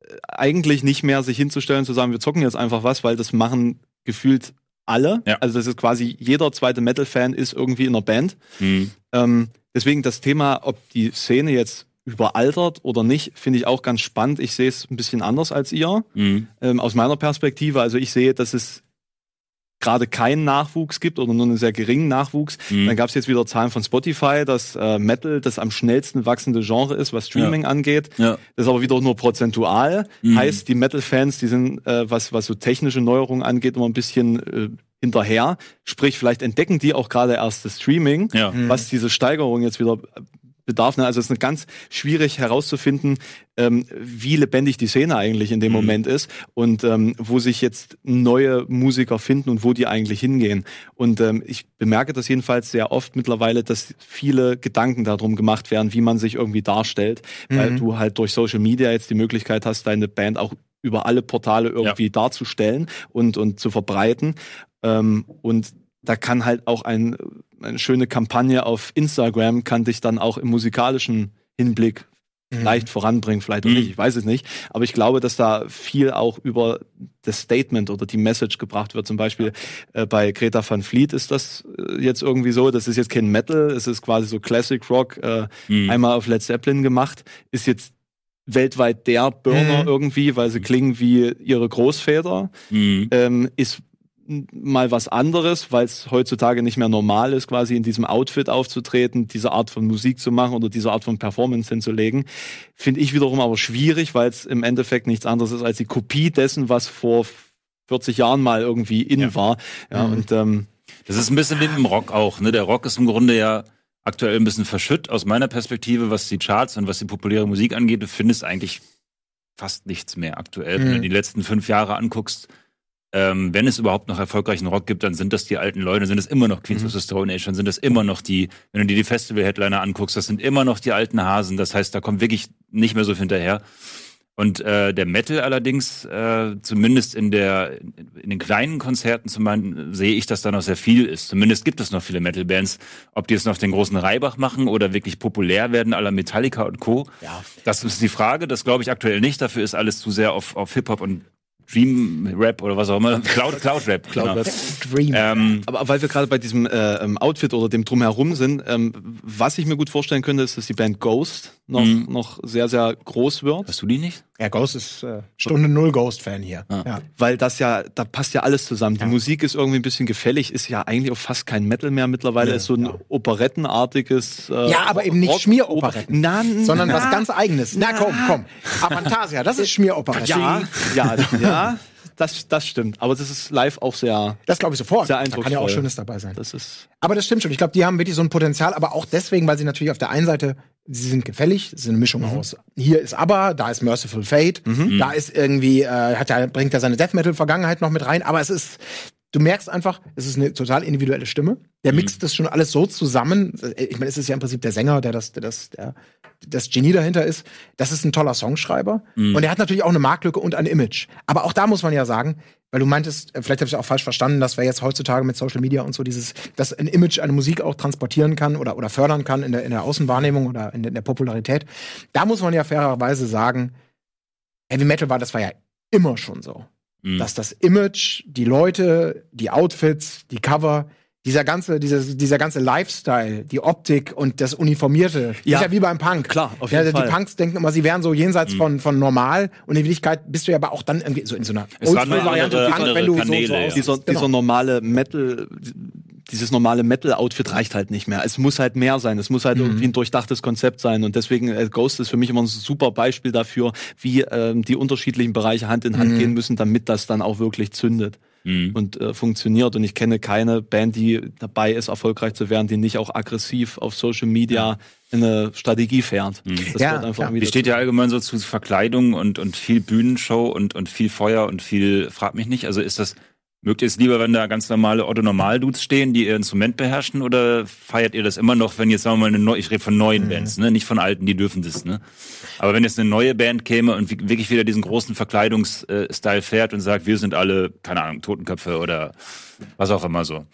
äh, eigentlich nicht mehr, sich hinzustellen, zu sagen, wir zocken jetzt einfach was, weil das machen gefühlt alle. Ja. Also das ist quasi jeder zweite Metal-Fan ist irgendwie in einer Band. Mhm. Ähm, deswegen das Thema, ob die Szene jetzt überaltert oder nicht, finde ich auch ganz spannend. Ich sehe es ein bisschen anders als ihr Mhm. ähm, aus meiner Perspektive. Also ich sehe, dass es gerade keinen Nachwuchs gibt oder nur einen sehr geringen Nachwuchs. Mhm. Dann gab es jetzt wieder Zahlen von Spotify, dass äh, Metal das am schnellsten wachsende Genre ist, was Streaming angeht. Ja. Das ist aber wieder nur prozentual. Mhm. Heißt, die Metal-Fans, die sind, äh, was, was so technische Neuerungen angeht, immer ein bisschen äh, hinterher. Sprich, vielleicht entdecken die auch gerade erst das Streaming, Ja. was diese Steigerung jetzt wieder bedarf. Ne? Also es ist ganz schwierig herauszufinden, ähm, wie lebendig die Szene eigentlich in dem Mhm. Moment ist und ähm, wo sich jetzt neue Musiker finden und wo die eigentlich hingehen. Und ähm, ich bemerke das jedenfalls sehr oft mittlerweile, dass viele Gedanken darum gemacht werden, wie man sich irgendwie darstellt, weil du halt durch Social Media jetzt die Möglichkeit hast, deine Band auch über alle Portale irgendwie darzustellen und, und zu verbreiten. Ähm, und da kann halt auch ein, eine schöne Kampagne auf Instagram kann dich dann auch im musikalischen Hinblick vielleicht voranbringen, vielleicht auch Mhm. nicht, ich weiß es nicht. Aber ich glaube, dass da viel auch über das Statement oder die Message gebracht wird. Zum Beispiel äh, bei Greta Van Fleet ist das äh, jetzt irgendwie so, das ist jetzt kein Metal, es ist quasi so Classic Rock, äh, Mhm. einmal auf Led Zeppelin gemacht, ist jetzt weltweit der Burner Mhm. irgendwie, weil sie klingen wie ihre Großväter Mhm. ähm, ist mal was anderes, weil es heutzutage nicht mehr normal ist, quasi in diesem Outfit aufzutreten, diese Art von Musik zu machen oder diese Art von Performance hinzulegen. Finde ich wiederum aber schwierig, weil es im Endeffekt nichts anderes ist als die Kopie dessen, was vor 40 Jahren mal irgendwie in Ja. war. Ja, Mhm. und ähm, Das ist ein bisschen wie im Rock auch. Ne? Der Rock ist im Grunde ja aktuell ein bisschen verschütt aus meiner Perspektive, was die Charts und was die populäre Musik angeht. Du findest eigentlich fast nichts mehr aktuell. Wenn du Mhm. die letzten fünf Jahre anguckst, ähm, wenn es überhaupt noch erfolgreichen Rock gibt, dann sind das die alten Leute, sind es immer noch Queens Mhm. of the Stone Age, dann sind das immer noch die, wenn du dir die Festival-Headliner anguckst, das sind immer noch die alten Hasen. Das heißt, da kommt wirklich nicht mehr so viel hinterher. Und äh, der Metal allerdings, äh, zumindest in der in den kleinen Konzerten zum Beispiel, sehe ich, dass da noch sehr viel ist. Zumindest gibt es noch viele Metal-Bands. Ob die jetzt noch den großen Reibach machen oder wirklich populär werden, aller Metallica und Co. Ja. Das ist die Frage. Das glaube ich aktuell nicht. Dafür ist alles zu sehr auf, auf Hip-Hop und Dream Rap oder was auch immer. Cloud, Cloud Rap. Cloud genau. Rap. Dream. Ähm, Aber weil wir gerade bei diesem äh, ähm, Outfit oder dem Drumherum sind, ähm, was ich mir gut vorstellen könnte, ist, dass die Band Ghost noch, Mhm. noch sehr, sehr groß wird. hast du die nicht? ja, Ghost ist äh, Stunde Null Ghost-Fan hier. Ah. Ja. Weil das ja, da passt ja alles zusammen. Die Ja. Musik ist irgendwie ein bisschen gefällig, ist ja eigentlich auch fast kein Metal mehr mittlerweile, Nee, ist so ein ja. operettenartiges. Äh, Ja, aber eben nicht Schmieroperetten. Na, Sondern na, was ganz eigenes. Na komm, komm. Avantasia, das ist Schmieroperette. Ja, ja, ja, das, das stimmt. Aber das ist live auch sehr. Das glaube ich sofort. Sehr da kann ja auch. Schönes dabei sein. Das ist. Aber das stimmt schon. Ich glaube, die haben wirklich so ein Potenzial, aber auch deswegen, weil sie natürlich auf der einen Seite, sie sind gefällig, sie sind eine Mischung aus. Hier ist aber, da ist Merciful Fate, da ist irgendwie, äh, hat er, bringt er seine Death Metal Vergangenheit noch mit rein, aber es ist, du merkst einfach, es ist eine total individuelle Stimme. Der mixt das schon alles so zusammen. Ich meine, es ist ja im Prinzip der Sänger, der das, der das, der, das Genie dahinter ist. Das ist ein toller Songschreiber. Und er hat natürlich auch eine Marktlücke und ein Image. Aber auch da muss man ja sagen, weil du meintest, äh, vielleicht habe ich auch falsch verstanden, dass wir jetzt heutzutage mit Social Media und so dieses, dass ein Image eine Musik auch transportieren kann oder, oder fördern kann in der, in der Außenwahrnehmung oder in der, in der Popularität. Da muss man ja fairerweise sagen, Heavy Metal war, das war ja immer schon so. Mhm. Dass das Image, die Leute, die Outfits, die Cover, dieser ganze, dieser, dieser ganze Lifestyle, die Optik und das Uniformierte, Ja. ist ja wie beim Punk. Klar, auf ja, jeden Die Fall. Punks denken immer, sie wären so jenseits von, von normal und in Wirklichkeit bist du ja aber auch dann irgendwie so in so einer Oldschool-Variante Punk, wenn du Kanäle, so, so ja. Dieser, Genau. dieser normale Metal, dieses normale Metal-Outfit reicht halt nicht mehr. Es muss halt mehr sein. Es muss halt Mhm. irgendwie ein durchdachtes Konzept sein. Und deswegen, äh, Ghost ist für mich immer ein super Beispiel dafür, wie ähm, die unterschiedlichen Bereiche Hand in Mhm. Hand gehen müssen, damit das dann auch wirklich zündet Mhm. und äh, funktioniert. Und ich kenne keine Band, die dabei ist, erfolgreich zu werden, die nicht auch aggressiv auf Social Media eine Strategie fährt. Das Ja, irgendwie Mhm. Die steht ja allgemein so zu Verkleidung und, und viel Bühnenshow und, und viel Feuer und viel, frag mich nicht, also ist das, mögt ihr es lieber, wenn da ganz normale Otto-Normal-Dudes stehen, die ihr Instrument beherrschen oder feiert ihr das immer noch, wenn jetzt sagen wir mal eine neue, ich rede von neuen Bands, ne, nicht von alten, die dürfen das, ne. Aber wenn jetzt eine neue Band käme und wirklich wieder diesen großen Verkleidungsstyle fährt und sagt, wir sind alle, keine Ahnung, Totenköpfe oder was auch immer so.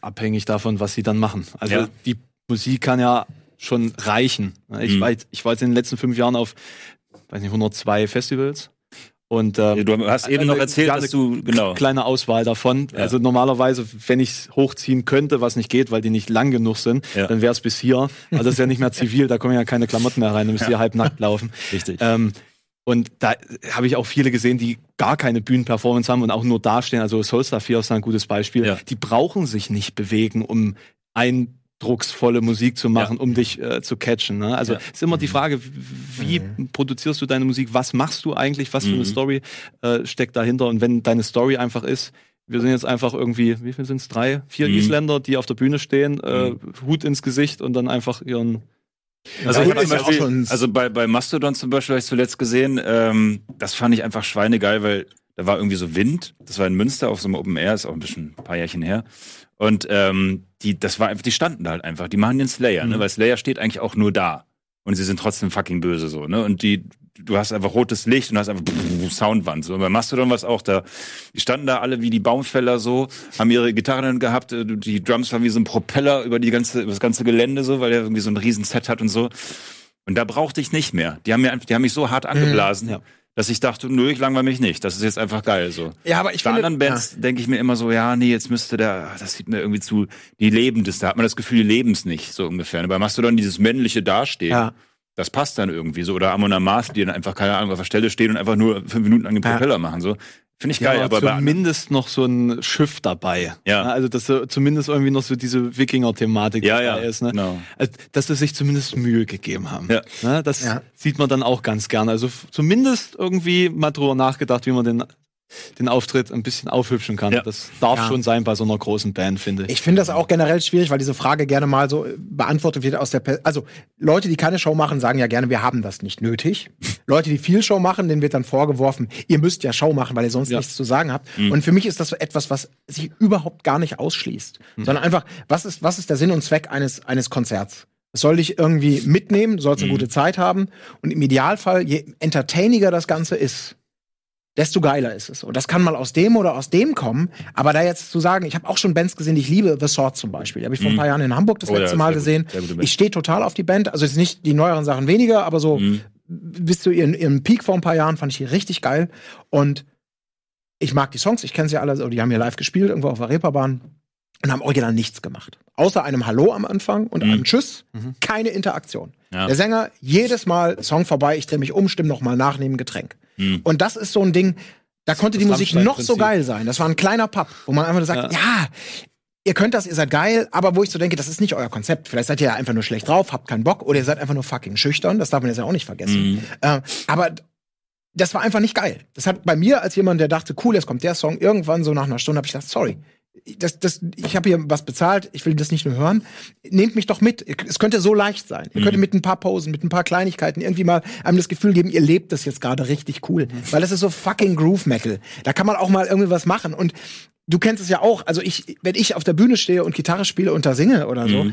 abhängig davon, was sie dann machen. Also Ja. die Musik kann ja schon reichen. Ich, Mhm. war, jetzt- ich war jetzt in den letzten fünf Jahren auf, weiß nicht, 102 Festivals. Und ähm, Du hast eben noch eine- erzählt, ja, dass du, genau. kleine Auswahl davon. Ja. Also normalerweise, wenn ich es hochziehen könnte, was nicht geht, weil die nicht lang genug sind, Ja. dann wäre es bis hier. Also das ist ja nicht mehr zivil, da kommen ja keine Klamotten mehr rein, dann müsst ihr halb nackt laufen. *laughs* Richtig. Ähm, und da habe ich auch viele gesehen, die gar keine Bühnenperformance haben und auch nur dastehen. Also Soulstar 4 ist da ein gutes Beispiel. Ja. Die brauchen sich nicht bewegen, um eindrucksvolle Musik zu machen, um dich äh, zu catchen. Ne? Also Ja. Mhm. ist immer die Frage, wie produzierst du deine Musik? Was machst du eigentlich? Was für eine Mhm. Story äh, steckt dahinter? Und wenn deine Story einfach ist, wir sind jetzt einfach irgendwie, wie viel sind es? Drei, vier Mhm. Isländer, die auf der Bühne stehen, äh, Mhm. Hut ins Gesicht und dann einfach ihren Also, Ja, ja Beispiel, also bei, bei Mastodon zum Beispiel habe ich zuletzt gesehen, ähm, das fand ich einfach schweinegeil, weil da war irgendwie so Wind. Das war in Münster auf so einem Open Air, ist auch ein bisschen ein paar Jährchen her. Und ähm, die, das war einfach, die standen da halt einfach. Die machen den Slayer, ne? Weil Slayer steht eigentlich auch nur da. Und sie sind trotzdem fucking böse so, ne? Und die, du hast einfach rotes Licht und hast einfach *laughs* Soundwand. So. Und bei Mastodon war es auch da. Die standen da alle wie die Baumfäller so, haben ihre Gitarren gehabt, äh, die Drums waren wie so ein Propeller über die ganze, über das ganze Gelände so, weil er irgendwie so ein riesen Set hat und so. Und da brauchte ich nicht mehr. Die haben mir einfach, die haben mich so hart angeblasen, Ja. Dass ich dachte, nö, ich langweile mich nicht. Das ist jetzt einfach geil so. Ja, aber ich Bei finde, anderen Bands denke ich mir immer so, ja, nee, jetzt müsste der, das sieht mir irgendwie zu, die leben das, da hat man das Gefühl, die leben es nicht, so ungefähr. Bei Mastodon dieses männliche Dastehen, Ja. das passt dann irgendwie so. Oder Amon Amarth, die dann einfach, keine Ahnung, auf der Stelle stehen und einfach nur fünf Minuten an den Ja. Propeller machen, so. Finde ich Ja, geil, aber bei anderen- zumindest noch so ein Schiff dabei. Ja. Also, dass so zumindest irgendwie noch so diese Wikinger-Thematik Ja, ja, dabei ist. Ne? genau. Also, dass sie sich zumindest Mühe gegeben haben. Ja. Ne? Das Ja. sieht man dann auch ganz gerne. Also zumindest irgendwie mal drüber nachgedacht, wie man den, den Auftritt ein bisschen aufhübschen kann. Ja. Das darf Ja. schon sein bei so einer großen Band, finde ich. Ich finde das auch generell schwierig, weil diese Frage gerne mal so beantwortet wird aus der Per Also Leute, die keine Show machen, sagen ja gerne, wir haben das nicht nötig. *laughs* Leute, die viel Show machen, denen wird dann vorgeworfen, ihr müsst ja Show machen, weil ihr sonst Ja. nichts zu sagen habt. Und für mich ist das so etwas, was sich überhaupt gar nicht ausschließt. Sondern einfach, was ist, was ist der Sinn und Zweck eines, eines Konzerts? Es soll dich irgendwie mitnehmen, du sollst eine gute Zeit haben. Und im Idealfall, je entertainiger das Ganze ist, desto geiler ist es. Und das kann mal aus dem oder aus dem kommen. Aber da jetzt zu sagen, ich habe auch schon Bands gesehen, die ich liebe, The Sword zum Beispiel. Die habe ich vor ein paar Jahren in Hamburg das Oh ja, letzte Mal sehr gut, gesehen. Ich stehe total auf die Band. Also jetzt nicht die neueren Sachen weniger, aber so Mhm. bis zu ihren, ihrem Peak vor ein paar Jahren fand ich die richtig geil. Und ich mag die Songs, ich kenne sie alle, also die haben hier live gespielt, irgendwo auf der Reeperbahn und haben original nichts gemacht. Außer einem Hallo am Anfang und Mhm. einem Tschüss, keine Interaktion. Ja. Der Sänger, jedes Mal Song vorbei, ich drehe mich um, stimme noch mal nach, nehme ein Getränk. Mhm. Und das ist so ein Ding, da konnte die das Musik noch so geil sein. Das war ein kleiner Pub, wo man einfach sagt, ja. ihr könnt das, ihr seid geil, aber wo ich so denke, das ist nicht euer Konzept. Vielleicht seid ihr ja einfach nur schlecht drauf, habt keinen Bock oder ihr seid einfach nur fucking schüchtern. Das darf man jetzt ja auch nicht vergessen. Mhm. Äh, aber das war einfach nicht geil. Das hat bei mir als jemand, der dachte, cool, jetzt kommt der Song, irgendwann so nach einer Stunde habe ich gedacht, sorry. Das, das, ich habe hier was bezahlt, ich will das nicht nur hören. Nehmt mich doch mit. Es könnte so leicht sein. Ihr könnt mit ein paar Posen, mit ein paar Kleinigkeiten irgendwie mal einem das Gefühl geben, ihr lebt das jetzt gerade richtig cool. Weil das ist so fucking Groove Metal. Da kann man auch mal irgendwie was machen. Und du kennst es ja auch. Also ich, wenn ich auf der Bühne stehe und Gitarre spiele und da singe oder so,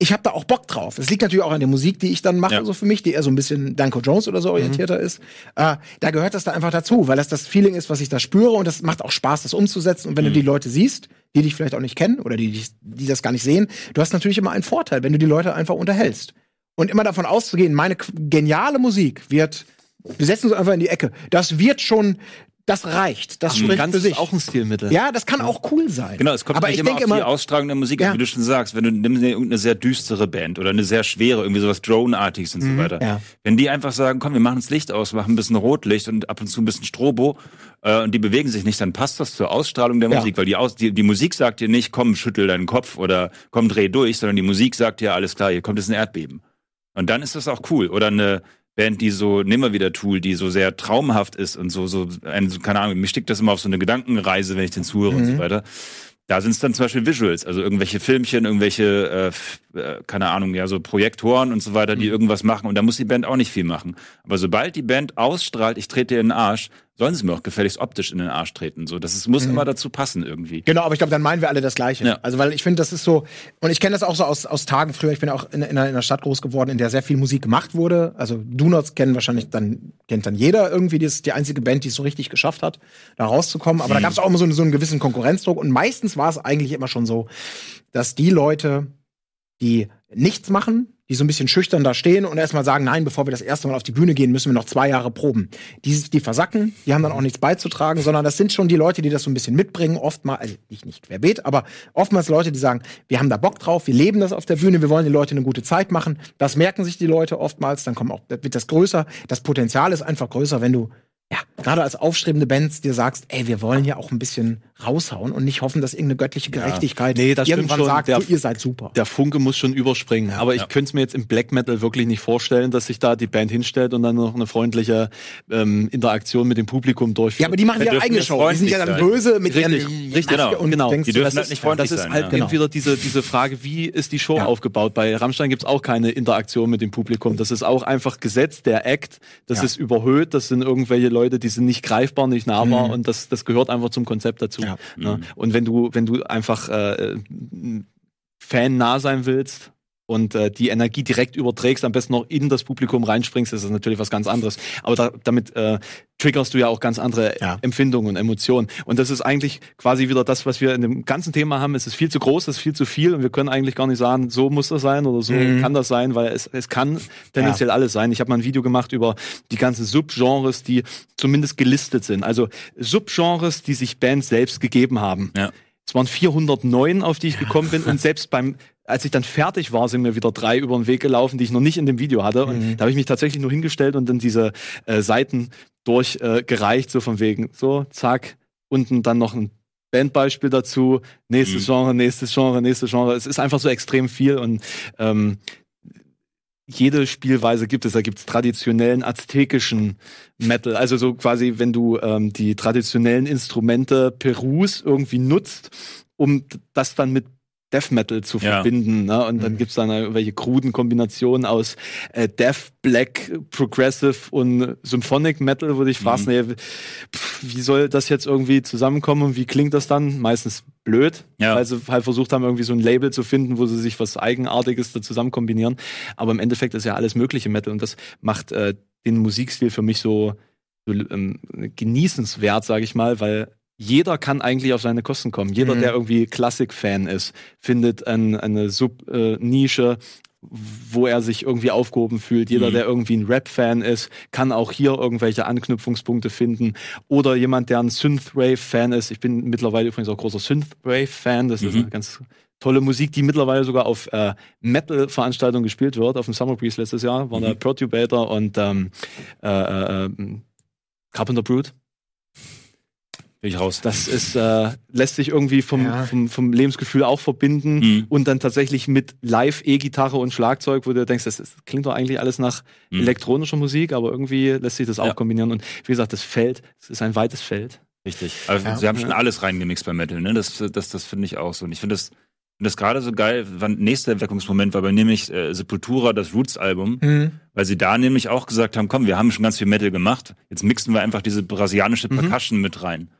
ich habe da auch Bock drauf. Das liegt natürlich auch an der Musik, die ich dann mache, Ja. so für mich, die eher so ein bisschen Danko Jones oder so orientierter ist. Äh, da gehört das da einfach dazu, weil das das Feeling ist, was ich da spüre und das macht auch Spaß, das umzusetzen. Und wenn du die Leute siehst, die dich vielleicht auch nicht kennen oder die, die das gar nicht sehen, du hast natürlich immer einen Vorteil, wenn du die Leute einfach unterhältst. Und immer davon auszugehen, meine geniale Musik wird, wir setzen uns einfach in die Ecke, das wird schon, das reicht, das spricht Ganz für sich. ist auch ein Stilmittel. ja, das kann auch cool sein. Genau, es kommt Aber nicht ich immer auf die immer, Ausstrahlung der Musik Ja. wie du schon sagst. Wenn du nimmst irgendeine sehr düstere Band oder eine sehr schwere, irgendwie sowas Drone-artiges und so weiter. Mhm. ja. Wenn die einfach sagen, komm, wir machen das Licht aus, machen ein bisschen Rotlicht und ab und zu ein bisschen Strobo äh, und die bewegen sich nicht, dann passt das zur Ausstrahlung der Ja. Musik, weil die, Aus die, die Musik sagt dir nicht, komm, schüttel deinen Kopf oder komm, dreh durch, sondern die Musik sagt dir, alles klar, hier kommt jetzt ein Erdbeben. Und dann ist das auch cool. Oder eine Band, die so nimmer wieder Tool, die so sehr traumhaft ist und so, so, ein, keine Ahnung, mich stickt das immer auf so eine Gedankenreise, wenn ich den zuhöre und Mhm. so weiter. Da sind es dann zum Beispiel Visuals, also irgendwelche Filmchen, irgendwelche, äh, äh, keine Ahnung, ja, so Projektoren und so weiter, Mhm. die irgendwas machen. Und da muss die Band auch nicht viel machen. Aber sobald die Band ausstrahlt, ich trete ihr in den Arsch, sollen sie mir auch gefälligst optisch in den Arsch treten. So, das ist, muss immer dazu passen irgendwie. Genau, aber ich glaube, dann meinen wir alle das Gleiche. Ja. Also, weil ich finde, das ist so, und ich kenne das auch so aus, aus Tagen früher. Ich bin auch in, in, einer, in einer Stadt groß geworden, in der sehr viel Musik gemacht wurde. Also, Donuts kennen wahrscheinlich dann, kennt dann jeder irgendwie. Das ist die einzige Band, die es so richtig geschafft hat, da rauszukommen. Aber da gab es auch immer so, einen- so einen gewissen Konkurrenzdruck. Und meistens war es eigentlich immer schon so, dass die Leute, die nichts machen, die so ein bisschen schüchtern da stehen und erstmal sagen, nein, bevor wir das erste Mal auf die Bühne gehen, müssen wir noch zwei Jahre proben. Die, die versacken, die haben dann auch nichts beizutragen, sondern das sind schon die Leute, die das so ein bisschen mitbringen, oftmals, also nicht, nicht querbeet, aber oftmals Leute, die sagen, wir haben da Bock drauf, wir leben das auf der Bühne, wir wollen den Leuten eine gute Zeit machen. Das merken sich die Leute oftmals, dann kommen auch, wird das größer. Das Potenzial ist einfach größer, wenn du ja, gerade als aufstrebende Bands dir sagst, ey, wir wollen ja auch ein bisschen raushauen und nicht hoffen, dass irgendeine göttliche Gerechtigkeit Nee, das stimmt irgendwann schon. sagt, Der- du, ihr seid super. Der Funke muss schon überspringen. Aber ich könnte es mir jetzt im Black Metal wirklich nicht vorstellen, dass sich da die Band hinstellt und dann noch eine freundliche ähm, Interaktion mit dem Publikum durchführt. Ja, aber die machen dürfen eigene Show. Die sind ja dann böse mit Richtig, ihren richtig, genau, und genau. denkst Die dürfen das halt ist- nicht freundlich das ist halt ja. Genau. entweder diese, diese Frage, wie ist die Show Ja. aufgebaut? Bei Rammstein gibt's auch keine Interaktion mit dem Publikum. Das ist auch einfach Gesetz, der Act, das Ja. ist überhöht, das sind irgendwelche Leute, die sind nicht greifbar, nicht nahbar und das, das gehört einfach zum Konzept dazu. Ja. Ne? Und wenn du, wenn du einfach äh, Fan nah sein willst, und äh, die Energie direkt überträgst, am besten noch in das Publikum reinspringst, ist das natürlich was ganz anderes. Aber da, damit äh, triggerst du ja auch ganz andere Ja. Empfindungen und Emotionen. Und das ist eigentlich quasi wieder das, was wir in dem ganzen Thema haben. Es ist viel zu groß, es ist viel zu viel und wir können eigentlich gar nicht sagen, so muss das sein oder so Mhm. kann das sein, weil es, es kann tendenziell alles sein. Ich habe mal ein Video gemacht über die ganzen Subgenres, die zumindest gelistet sind. Also Subgenres, die sich Bands selbst gegeben haben. Ja. Es waren 409, auf die ich gekommen bin. Und selbst beim, als ich dann fertig war, sind mir wieder drei über den Weg gelaufen, die ich noch nicht in dem Video hatte. Und da habe ich mich tatsächlich nur hingestellt und dann diese äh, Seiten durchgereicht, äh, so von wegen, so, zack, unten dann noch ein Bandbeispiel dazu, nächstes Mhm. Genre, nächstes Genre, nächstes Genre. Es ist einfach so extrem viel und ähm, jede Spielweise gibt es. Da gibt es traditionellen aztekischen Metal. Also so quasi, wenn du ähm, die traditionellen Instrumente Perus irgendwie nutzt, um das dann mit Death Metal zu Ja. verbinden. Ne? Und dann Mhm. gibt's dann irgendwelche kruden Kombinationen aus äh, Death, Black, Progressive und Symphonic Metal, wo du dich fragst, nee, pff, wie soll das jetzt irgendwie zusammenkommen und wie klingt das dann? Meistens blöd, Ja. weil sie halt versucht haben, irgendwie so ein Label zu finden, wo sie sich was Eigenartiges da zusammen kombinieren. Aber im Endeffekt ist ja alles mögliche Metal und das macht äh, den Musikstil für mich so, so ähm, genießenswert, sage ich mal, weil jeder kann eigentlich auf seine Kosten kommen. Jeder, Mhm. der irgendwie Klassik-Fan ist, findet ein, eine Sub-Nische, wo er sich irgendwie aufgehoben fühlt. Jeder, Mhm. der irgendwie ein Rap-Fan ist, kann auch hier irgendwelche Anknüpfungspunkte finden. Oder jemand, der ein Synthwave-Fan ist. Ich bin mittlerweile übrigens auch großer Synthwave-Fan. Das ist Mhm. eine ganz tolle Musik, die mittlerweile sogar auf äh, Metal-Veranstaltungen gespielt wird. Auf dem Summer Breeze letztes Jahr waren da Mhm. Perturbator und ähm, äh, äh, äh, Carpenter Brute. Bin ich raus. Das ist, äh, lässt sich irgendwie vom, Ja. vom, vom Lebensgefühl auch verbinden Mhm. und dann tatsächlich mit Live, E-Gitarre und Schlagzeug, wo du denkst, das, ist, klingt doch eigentlich alles nach Mhm. elektronischer Musik, aber irgendwie lässt sich das auch Ja. kombinieren. Und wie gesagt, das Feld, es ist ein weites Feld. Richtig. Aber Ja. sie haben schon alles reingemixt bei Metal, ne? Das, das, das finde ich auch so. Und ich finde das, finde das gerade so geil. Wann, nächster Erweckungsmoment war bei nämlich äh, Sepultura, das Roots-Album, Mhm. weil sie da nämlich auch gesagt haben, komm, wir haben schon ganz viel Metal gemacht, jetzt mixen wir einfach diese brasilianische Mhm. Percussion mit rein.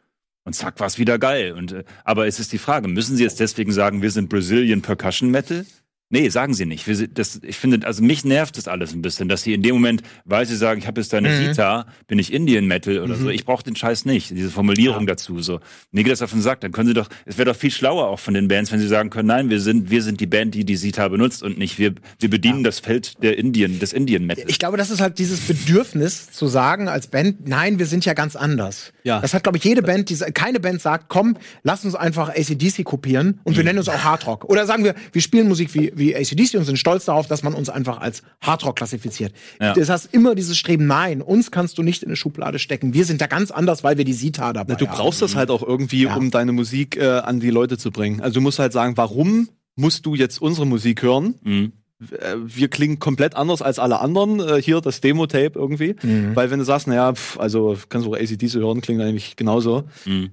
Und zack, war's wieder geil. Und, äh, aber es ist die Frage, müssen sie jetzt deswegen sagen, wir sind Brazilian Percussion Metal? Nee, sagen sie nicht. Wir das, ich finde, also mich nervt das alles ein bisschen, dass sie in dem Moment, weil sie sagen, ich habe jetzt deine Mhm. Sita, bin ich Indian Metal oder so. Ich brauche den Scheiß nicht, diese Formulierung dazu. So, mir geht das auf den Sack. Dann können sie doch, es wäre doch viel schlauer auch von den Bands, wenn sie sagen können, nein, wir sind, wir sind die Band, die die Sita benutzt und nicht wir, wir bedienen das Feld der Indien, des Indian Metal. Ich glaube, das ist halt dieses Bedürfnis zu sagen als Band, nein, wir sind ja ganz anders. Ja. Das hat, glaube ich, jede Band, die, keine Band sagt, komm, lass uns einfach ACDC kopieren und wir nennen uns auch Hardrock. Oder sagen wir, wir spielen Musik wie, wie ACDC und sind stolz darauf, dass man uns einfach als Hardrock klassifiziert. Ja. Das heißt immer dieses Streben, nein, uns kannst du nicht in eine Schublade stecken. Wir sind da ganz anders, weil wir die Sita dabei Du haben. brauchst das halt auch irgendwie, Ja. um deine Musik äh, an die Leute zu bringen. Also du musst halt sagen, warum musst du jetzt unsere Musik hören? Mhm. Äh, Wir klingen komplett anders als alle anderen. Äh, Hier das Demo-Tape irgendwie. Mhm. Weil wenn du sagst, naja, pf, also kannst du auch ACDC hören, klingt eigentlich genauso. Mhm.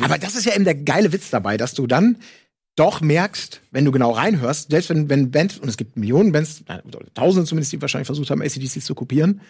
Aber das ist ja eben der geile Witz dabei, dass du dann doch merkst, wenn du genau reinhörst, selbst wenn, wenn Bands, und es gibt Millionen Bands, oder Tausende zumindest, die wahrscheinlich versucht haben, ACDC zu kopieren,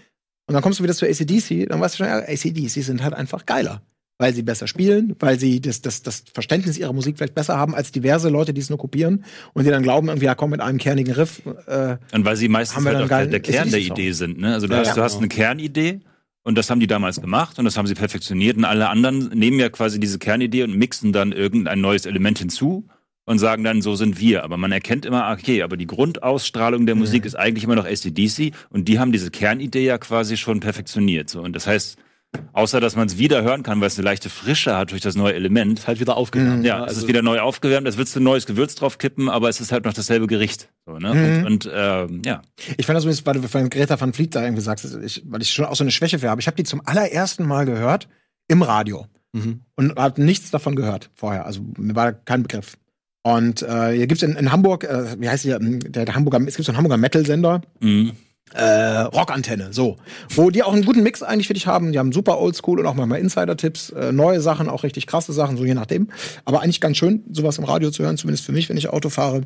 und dann kommst du wieder zu ACDC, dann weißt du schon, ja, ACDC sind halt einfach geiler. Weil sie besser spielen, weil sie das, das, das Verständnis ihrer Musik vielleicht besser haben als diverse Leute, die es nur kopieren und die dann glauben, irgendwie, ja komm, mit einem kernigen Riff. Äh, Und weil sie meistens halt auch der, Kern der. Idee sind. Ne? Also du Ja, hast, ja. du hast eine Kernidee und das haben die damals gemacht und das haben sie perfektioniert und alle anderen nehmen ja quasi diese Kernidee und mixen dann irgendein neues Element hinzu und sagen dann, so sind wir. Aber man erkennt immer, ah, okay, aber die Grundausstrahlung der Musik ist eigentlich immer noch ACDC und die haben diese Kernidee ja quasi schon perfektioniert. So. Und das heißt, außer dass man es wieder hören kann, weil es eine leichte Frische hat durch das neue Element, Ist halt wieder aufgegangen. ja, es also, ist wieder neu aufgewärmt, würdest du ein neues Gewürz drauf kippen, aber es ist halt noch dasselbe Gericht. So, ne? Mhm. Und, und ähm, ja. Ich fand das übrigens, weil du von Greta van Vliet da irgendwie sagst, ich, weil ich schon auch so eine Schwäche für habe. Ich habe die zum allerersten Mal gehört im Radio Mhm. und habe nichts davon gehört vorher. Also mir war kein Begriff. Und äh, hier gibt's in, in Hamburg, äh, wie heißt hier, der, der Hamburger, es gibt so einen Hamburger Metal-Sender, Mhm. äh, Rockantenne, so. Wo die auch einen guten Mix eigentlich für dich haben. Die haben super Oldschool und auch manchmal Insider-Tipps, äh, neue Sachen, auch richtig krasse Sachen, so je nachdem. Aber eigentlich ganz schön, sowas im Radio zu hören, zumindest für mich, wenn ich Auto fahre.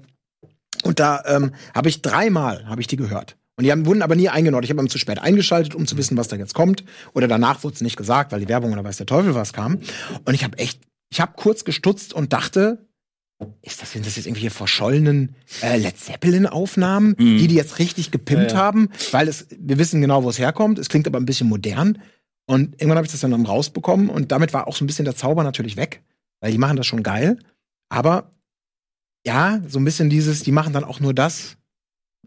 Und da ähm, habe ich dreimal habe ich die gehört. Und die haben, wurden aber nie eingenordet. Ich habe zu spät eingeschaltet, um zu wissen, was da jetzt kommt. Oder danach wurde es nicht gesagt, weil die Werbung oder weiß der Teufel was kam. Und ich habe echt, ich habe kurz gestutzt und dachte, ist das, sind das jetzt irgendwie verschollenen äh, Led Zeppelin-Aufnahmen, Mhm. die die jetzt richtig gepimpt Ja, ja. haben? Weil es, wir wissen genau, wo es herkommt. Es klingt aber ein bisschen modern. Und irgendwann habe ich das dann rausbekommen und damit war auch so ein bisschen der Zauber natürlich weg, weil die machen das schon geil. Aber ja, so ein bisschen dieses, die machen dann auch nur das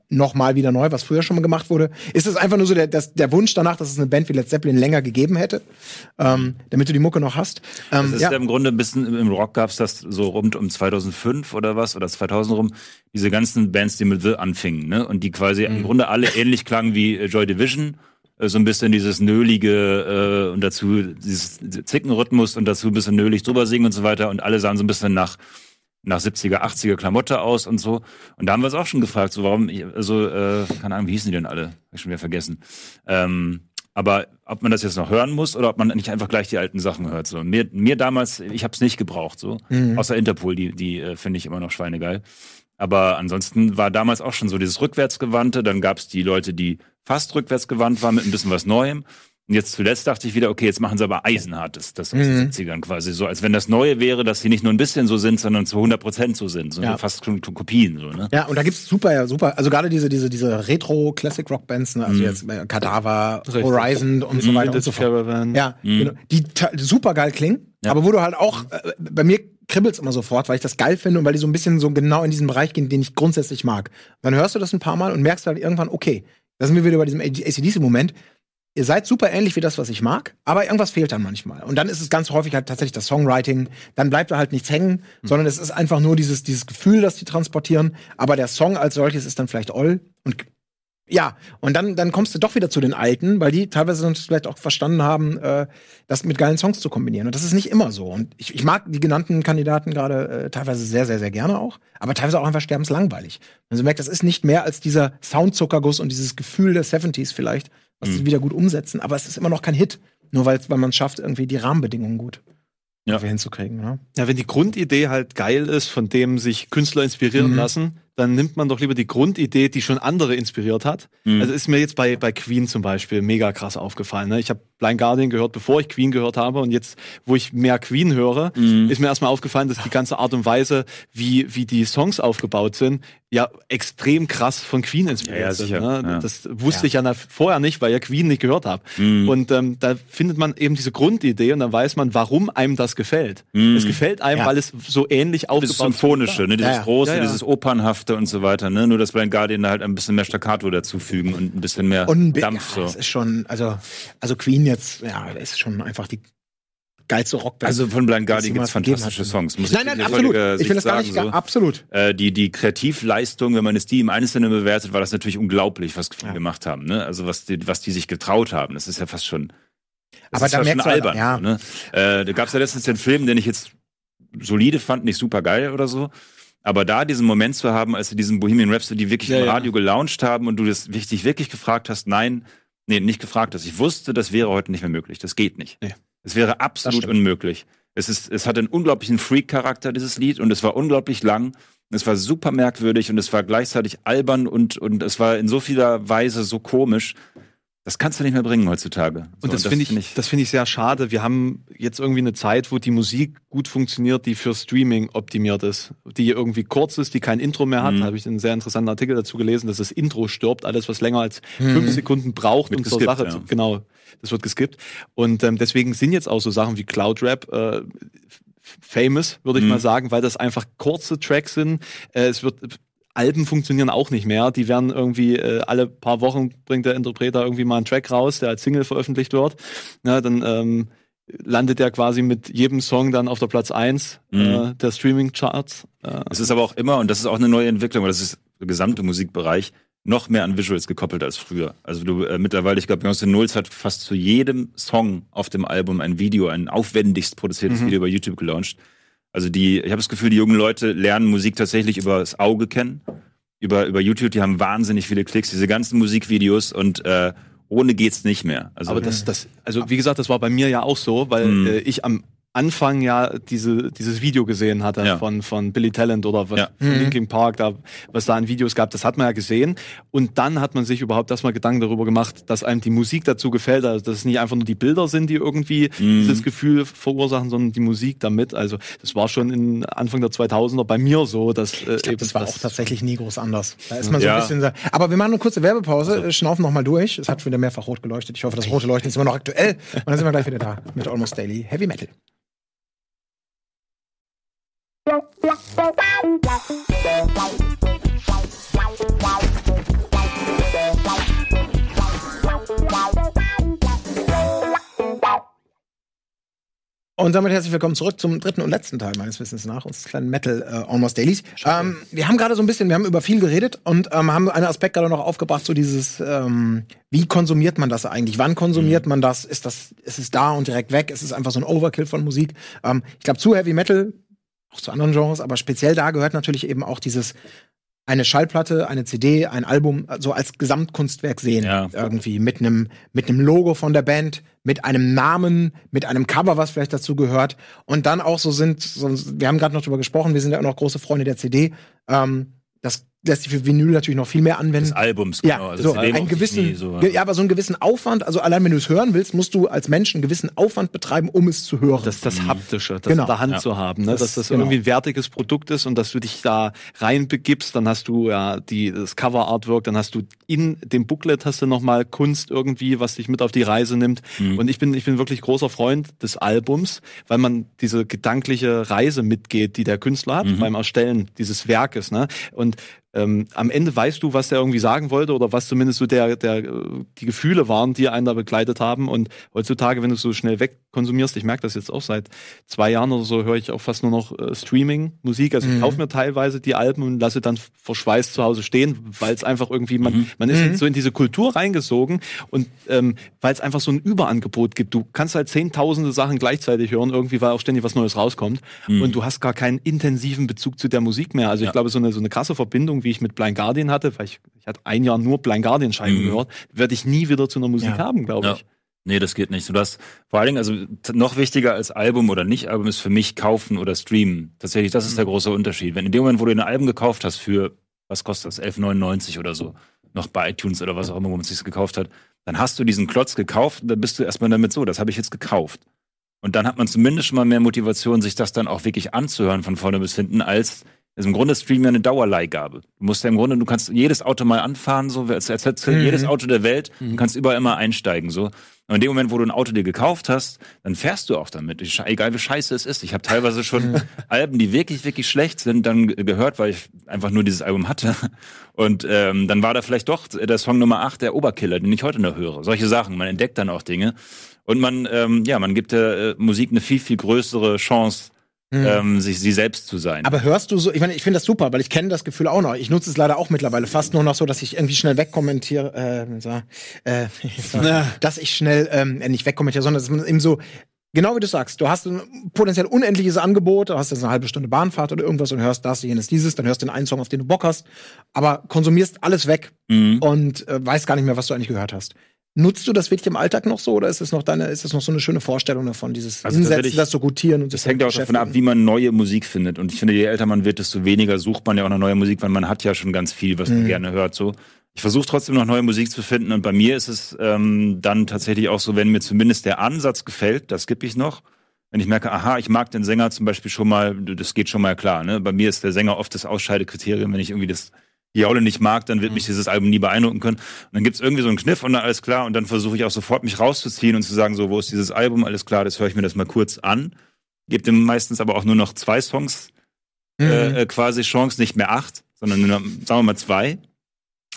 nochmal wieder neu, was früher schon mal gemacht wurde. Ist es einfach nur so der, das, der Wunsch danach, dass es eine Band wie Led Zeppelin länger gegeben hätte, ähm, damit du die Mucke noch hast? Ähm, Das ist ja. im Grunde ein bisschen, im Rock gab's das so rund um 2005 oder was, oder 2000 rum, diese ganzen Bands, die mit The anfingen, ne? Und die quasi Mhm. im Grunde alle ähnlich klangen wie äh, Joy Division. Äh, So ein bisschen dieses nölige äh, und dazu dieses Zickenrhythmus und dazu ein bisschen nölig drüber singen und so weiter. Und alle sahen so ein bisschen nach nach 70er, 80er Klamotte aus und so. Und da haben wir uns auch schon gefragt, so warum, also, äh, keine Ahnung, wie hießen die denn alle? Hab ich schon wieder vergessen. Ähm, aber ob man das jetzt noch hören muss oder ob man nicht einfach gleich die alten Sachen hört. So. Mir, mir damals, ich habe es nicht gebraucht, so. Mhm. Außer Interpol, die, die äh, finde ich immer noch schweinegeil. Aber ansonsten war damals auch schon so dieses Rückwärtsgewandte. Dann gab es die Leute, die fast rückwärtsgewandt waren mit ein bisschen was Neuem. Und jetzt zuletzt dachte ich wieder, okay, jetzt machen sie aber eisenhartes, das aus Mhm. den 70ern quasi. So, als wenn das Neue wäre, dass sie nicht nur ein bisschen so sind, sondern zu 100 Prozent so sind. So Ja. fast schon Kopien, so, ne? Ja, und da gibt's super, ja, super, also gerade diese, diese, diese Retro-Classic-Rock-Bands, ne? also Mhm. jetzt äh, Kadaver, Richtig. Horizon und so weiter und so fort. Ja, genau, die super geil klingen, Ja. aber wo du halt auch, äh, bei mir kribbelt's immer sofort, weil ich das geil finde und weil die so ein bisschen so genau in diesen Bereich gehen, den ich grundsätzlich mag. Dann hörst du das ein paar Mal und merkst halt irgendwann, okay, da sind wir wieder bei diesem ACDC-Moment. Ihr seid super ähnlich wie das, was ich mag, aber irgendwas fehlt dann manchmal. Und dann ist es ganz häufig halt tatsächlich das Songwriting. Dann bleibt da halt nichts hängen, sondern es ist einfach nur dieses, dieses Gefühl, das die transportieren. Aber der Song als solches ist dann vielleicht all. Und ja, und dann, dann kommst du doch wieder zu den Alten, weil die teilweise sonst vielleicht auch verstanden haben, äh, das mit geilen Songs zu kombinieren. Und das ist nicht immer so. Und ich, ich mag die genannten Kandidaten gerade äh, teilweise sehr, sehr, sehr gerne auch, aber teilweise auch einfach sterbenslangweilig. Also merkt, das ist nicht mehr als dieser Soundzuckerguss und dieses Gefühl der 70s vielleicht, was sie wieder gut umsetzen, aber es ist immer noch kein Hit. Nur weil, weil man es schafft, irgendwie die Rahmenbedingungen gut Ja. hinzukriegen. Ne? Ja, wenn die Grundidee halt geil ist, von dem sich Künstler inspirieren Mhm. lassen, dann nimmt man doch lieber die Grundidee, die schon andere inspiriert hat. Mhm. Also ist mir jetzt bei, bei Queen zum Beispiel mega krass aufgefallen. Ne? Ich habe Blind Guardian gehört, bevor ich Queen gehört habe. Und jetzt, wo ich mehr Queen höre, Mhm. ist mir erstmal aufgefallen, dass die ganze Art und Weise, wie, wie die Songs aufgebaut sind, ja extrem krass von Queen inspiriert Ja, ja, sind. Ne? Ja. Das wusste ich ja vorher nicht, weil ich ja Queen nicht gehört habe. Mhm. Und ähm, da findet man eben diese Grundidee und dann weiß man, warum einem das gefällt. Mhm. Es gefällt einem, weil es so ähnlich Das aufgebaut Symphonische, ne? dieses. Große, dieses Opernhafte und so weiter, ne? Nur, dass Blind Guardian da halt ein bisschen mehr Staccato dazufügen und ein bisschen mehr Und Dampf, ja, so. das ist schon, also, also Queen jetzt, ja, ist schon einfach die geilste Rockband. Also von Blind Guardian gibt's gegeben fantastische hat. Songs. Muss nein, nein, dir absolut. völliger Ich will Sicht das gar nicht, sagen, so. absolut. Äh, die, die Kreativleistung, wenn man es die im Einzelnen bewertet, war das natürlich unglaublich, was die Ja. gemacht haben. Ne? Also was die, was die sich getraut haben. Das ist ja fast schon. Das Aber ist da fast schon albern. ja. ne? äh, da gab es ja letztens den Film, den ich jetzt solide fand, nicht super geil oder so. Aber da diesen Moment zu haben, als sie diesen Bohemian Rhapsody wirklich Ja, im ja. Radio gelauncht haben und du das dich wirklich gefragt hast, nein, nee, nicht gefragt hast. Ich wusste, das wäre heute nicht mehr möglich. Das geht nicht. Nee. Es wäre absolut unmöglich. Es, ist, es hat einen unglaublichen Freak-Charakter, dieses Lied, und es war unglaublich lang. Es war super merkwürdig und es war gleichzeitig albern und, und es war in so vieler Weise so komisch. Das kannst du nicht mehr bringen heutzutage. So, Und das finde ich, das finde ich sehr schade. Wir haben jetzt irgendwie eine Zeit, wo die Musik gut funktioniert, die für Streaming optimiert ist, die irgendwie kurz ist, die kein Intro mehr hat. Mhm. Da habe ich einen sehr interessanten Artikel dazu gelesen, dass das Intro stirbt. Alles, was länger als Mhm. fünf Sekunden braucht, Wird um zur Sache ja. zu, genau, das wird geskippt. Und ähm, deswegen sind jetzt auch so Sachen wie Cloud Rap äh, famous, würde ich Mhm. mal sagen, weil das einfach kurze Tracks sind. Äh, es wird Alben funktionieren auch nicht mehr. Die werden irgendwie äh, alle paar Wochen bringt der Interpreter irgendwie mal einen Track raus, der als Single veröffentlicht wird. Ja, dann ähm, landet er quasi mit jedem Song dann auf der Platz eins Mhm. äh, der Streaming-Charts. Äh, Es ist aber auch immer, und das ist auch eine neue Entwicklung, weil das ist der gesamte Musikbereich, noch mehr an Visuals gekoppelt als früher. Also du äh, mittlerweile, ich glaube, Beyoncé Knowles hat fast zu jedem Song auf dem Album ein Video, ein aufwendigst produziertes Mhm. Video bei YouTube gelauncht. Also die, ich habe das Gefühl, die jungen Leute lernen Musik tatsächlich über das Auge kennen, über über YouTube. Die haben wahnsinnig viele Klicks, diese ganzen Musikvideos und äh, ohne geht's nicht mehr. Also aber das, das, also wie gesagt, das war bei mir ja auch so, weil Mhm. äh, ich am Anfang ja diese, dieses Video gesehen hatte Ja. von, von Billy Talent oder was, Ja. von Mhm. Linkin Park, da, was da an Videos gab, das hat man ja gesehen. Und dann hat man sich überhaupt erstmal Gedanken darüber gemacht, dass einem die Musik dazu gefällt, also dass es nicht einfach nur die Bilder sind, die irgendwie Mhm. dieses Gefühl verursachen, sondern die Musik damit. Also das war schon in Anfang der 2000er bei mir so, dass äh, Ich glaube, das war auch tatsächlich nie groß anders. Da ist man so Ja. ein bisschen. so- Aber wir machen eine kurze Werbepause, äh, schnaufen noch mal durch. Es hat schon wieder mehrfach rot geleuchtet. Ich hoffe, das rote Leuchten ist immer noch aktuell. Und dann sind wir gleich wieder da mit Almost Daily Heavy Metal. Und damit herzlich willkommen zurück zum dritten und letzten Teil meines Wissens nach unseres kleinen Metal äh, Almost Dailies. Ähm, wir haben gerade so ein bisschen, wir haben über viel geredet und ähm, haben einen Aspekt gerade noch aufgebracht, so dieses, ähm, wie konsumiert man das eigentlich? Wann konsumiert man das? Ist das, ist es da und direkt weg? Ist es einfach so ein Overkill von Musik? Ähm, ich glaube, zu Heavy Metal, auch zu anderen Genres, aber speziell da gehört natürlich eben auch dieses eine Schallplatte, eine CD, ein Album so als Gesamtkunstwerk sehen Ja. irgendwie mit einem mit einem Logo von der Band, mit einem Namen, mit einem Cover, was vielleicht dazu gehört und dann auch so sind so, wir haben gerade noch drüber gesprochen, wir sind ja auch noch große Freunde der CD. Ähm, das lässt sich für Vinyl natürlich noch viel mehr anwenden. Des Albums, Ja, genau. Also so, einen gewissen, so, ge- ja, aber so einen gewissen Aufwand, also allein wenn du es hören willst, musst du als Mensch einen gewissen Aufwand betreiben, um es zu hören. Das, das Haptische, das Genau. in der Hand Ja. zu haben, ne? Das- dass das genau. irgendwie ein wertiges Produkt ist und dass du dich da reinbegibst, dann hast du ja die, das Cover-Artwork, dann hast du in dem Booklet hast du nochmal Kunst irgendwie, was dich mit auf die Reise nimmt. Mhm. Und ich bin, ich bin wirklich großer Freund des Albums, weil man diese gedankliche Reise mitgeht, die der Künstler hat Mhm. beim Erstellen dieses Werkes. Ne? Und ähm, am Ende weißt du, was der irgendwie sagen wollte oder was zumindest so der, der, äh, die Gefühle waren, die einen da begleitet haben. Und heutzutage, wenn du so schnell wegkonsumierst, ich merke das jetzt auch seit zwei Jahren oder so, höre ich auch fast nur noch äh, Streaming-Musik. Also ich Mhm. kaufe mir teilweise die Alben und lasse dann verschweißt zu Hause stehen, weil es einfach irgendwie, man, Mhm. man ist Mhm. so in diese Kultur reingesogen und ähm, weil es einfach so ein Überangebot gibt. Du kannst halt zehntausende Sachen gleichzeitig hören, irgendwie, weil auch ständig was Neues rauskommt. Mhm. Und du hast gar keinen intensiven Bezug zu der Musik mehr. Also ich Ja. glaube, so eine, so eine krasse Verbindung, wie ich mit Blind Guardian hatte, weil ich, ich hatte ein Jahr nur Blind Guardian Scheiben Mhm. gehört, werde ich nie wieder zu einer Musik Ja. haben, glaube Ja. ich. Nee, das geht nicht. Du hast vor allen Dingen, also noch wichtiger als Album oder nicht Album ist für mich kaufen oder streamen. Tatsächlich, das ist der große Unterschied. Wenn in dem Moment, wo du ein Album gekauft hast für, was kostet das, 11,99 oder so, noch bei iTunes oder was auch immer, wo man es sich gekauft hat, dann hast du diesen Klotz gekauft und dann bist du erstmal damit so, das habe ich jetzt gekauft. Und dann hat man zumindest schon mal mehr Motivation, sich das dann auch wirklich anzuhören von vorne bis hinten, als also im Grunde ist Stream ja eine Dauerleihgabe. Du musst ja im Grunde, du kannst jedes Auto mal anfahren, so als, als hättest du Mhm. jedes Auto der Welt, Mhm. du kannst überall immer einsteigen, so. Und in dem Moment, wo du ein Auto dir gekauft hast, dann fährst du auch damit. Egal wie scheiße es ist. Ich habe teilweise schon Alben, die wirklich, wirklich schlecht sind, dann ge- gehört, weil ich einfach nur dieses Album hatte. Und ähm, dann war da vielleicht doch der Song Nummer 8, der Oberkiller, den ich heute noch höre. Solche Sachen. Man entdeckt dann auch Dinge. Und man, ähm, ja, man gibt der äh, Musik eine viel, viel größere Chance, ähm, sich sie selbst zu sein. Aber hörst du so, ich meine, ich finde das super, weil ich kenne das Gefühl auch noch. Ich nutze es leider auch mittlerweile fast nur noch so, dass ich irgendwie schnell wegkommentiere, äh, so, äh, *laughs* so, Ja. dass ich schnell ähm, nicht wegkommentiere, sondern dass man eben so, genau wie du sagst, du hast ein potenziell unendliches Angebot, du hast jetzt eine halbe Stunde Bahnfahrt oder irgendwas und hörst das, jenes, dieses, dann hörst du den einen Song, auf den du Bock hast, aber konsumierst alles weg Mhm. und äh, weißt gar nicht mehr, was du eigentlich gehört hast. Nutzt du das wirklich im Alltag noch so oder ist es noch deine, ist es noch so eine schöne Vorstellung davon, dieses Also Hinsetzen, das so gutieren und Das hängt auch davon ab, wie man neue Musik findet. Und ich finde, je älter man wird, desto weniger sucht man ja auch nach neuer Musik, weil man hat ja schon ganz viel, was man Mhm. gerne hört. So. Ich versuche trotzdem noch neue Musik zu finden. Und bei mir ist es ähm, dann tatsächlich auch so, wenn mir zumindest der Ansatz gefällt, das gebe ich noch. Wenn ich merke, aha, ich mag den Sänger zum Beispiel schon mal, das geht schon mal klar. Ne? Bei mir ist der Sänger oft das Ausscheidekriterium. Wenn ich irgendwie das Jaule nicht mag, dann wird mich dieses Album nie beeindrucken können. Und dann gibt's irgendwie so einen Kniff und dann alles klar. Und dann versuche ich auch sofort mich rauszuziehen und zu sagen, so, wo ist dieses Album? Alles klar, das höre ich mir das mal kurz an. Gebe dem meistens aber auch nur noch zwei Songs Mhm. äh, äh, quasi Chance, nicht mehr acht, sondern nur sagen wir mal zwei.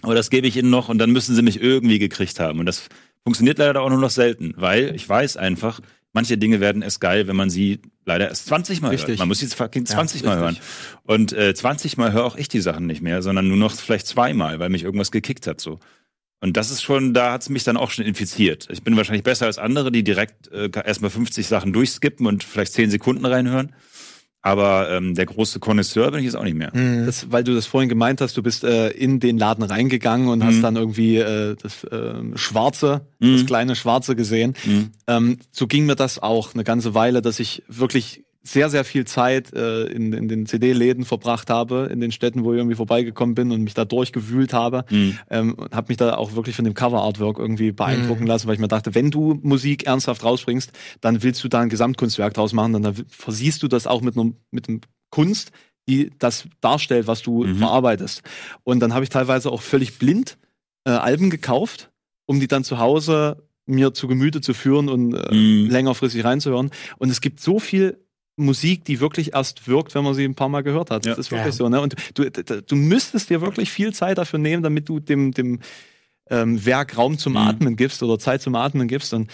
Aber das gebe ich ihnen noch und dann müssen sie mich irgendwie gekriegt haben. Und das funktioniert leider auch nur noch selten, weil ich weiß einfach, manche Dinge werden erst geil, wenn man sie leider erst 20 Mal Richtig. hört. Man muss sie fucking Ja, 20 Mal hören. richtig. Und äh, 20 Mal höre auch ich die Sachen nicht mehr, sondern nur noch vielleicht zweimal, weil mich irgendwas gekickt hat so. Und das ist schon, da hat's mich dann auch schon infiziert. Ich bin wahrscheinlich besser als andere, die direkt äh, erstmal 50 Sachen durchskippen und vielleicht 10 Sekunden reinhören. Aber ähm, der große Connoisseur bin ich jetzt auch nicht mehr. Mhm. Das, weil du das vorhin gemeint hast, du bist äh, in den Laden reingegangen und Mhm. hast dann irgendwie äh, das äh, Schwarze, Mhm. das kleine Schwarze gesehen. Mhm. Ähm, so ging mir das auch eine ganze Weile, dass ich wirklich sehr, sehr viel Zeit äh, in, in den CD-Läden verbracht habe, in den Städten, wo ich irgendwie vorbeigekommen bin und mich da durchgewühlt habe. Mhm. Ähm, und habe mich da auch wirklich von dem Cover-Artwork irgendwie beeindrucken Mhm. lassen, weil ich mir dachte, wenn du Musik ernsthaft rausbringst, dann willst du da ein Gesamtkunstwerk draus machen, dann, dann versiehst du das auch mit einem mit einem Kunst, die das darstellt, was du Mhm. verarbeitest. Und dann habe ich teilweise auch völlig blind äh, Alben gekauft, um die dann zu Hause mir zu Gemüte zu führen und äh, Mhm. längerfristig reinzuhören. Und es gibt so viel Musik, die wirklich erst wirkt, wenn man sie ein paar Mal gehört hat. Das Ja. ist wirklich Ja. so. Ne? Und du, du, müsstest dir wirklich viel Zeit dafür nehmen, damit du dem, dem ähm, Werk Raum zum Mhm. Atmen gibst oder Zeit zum Atmen gibst. Und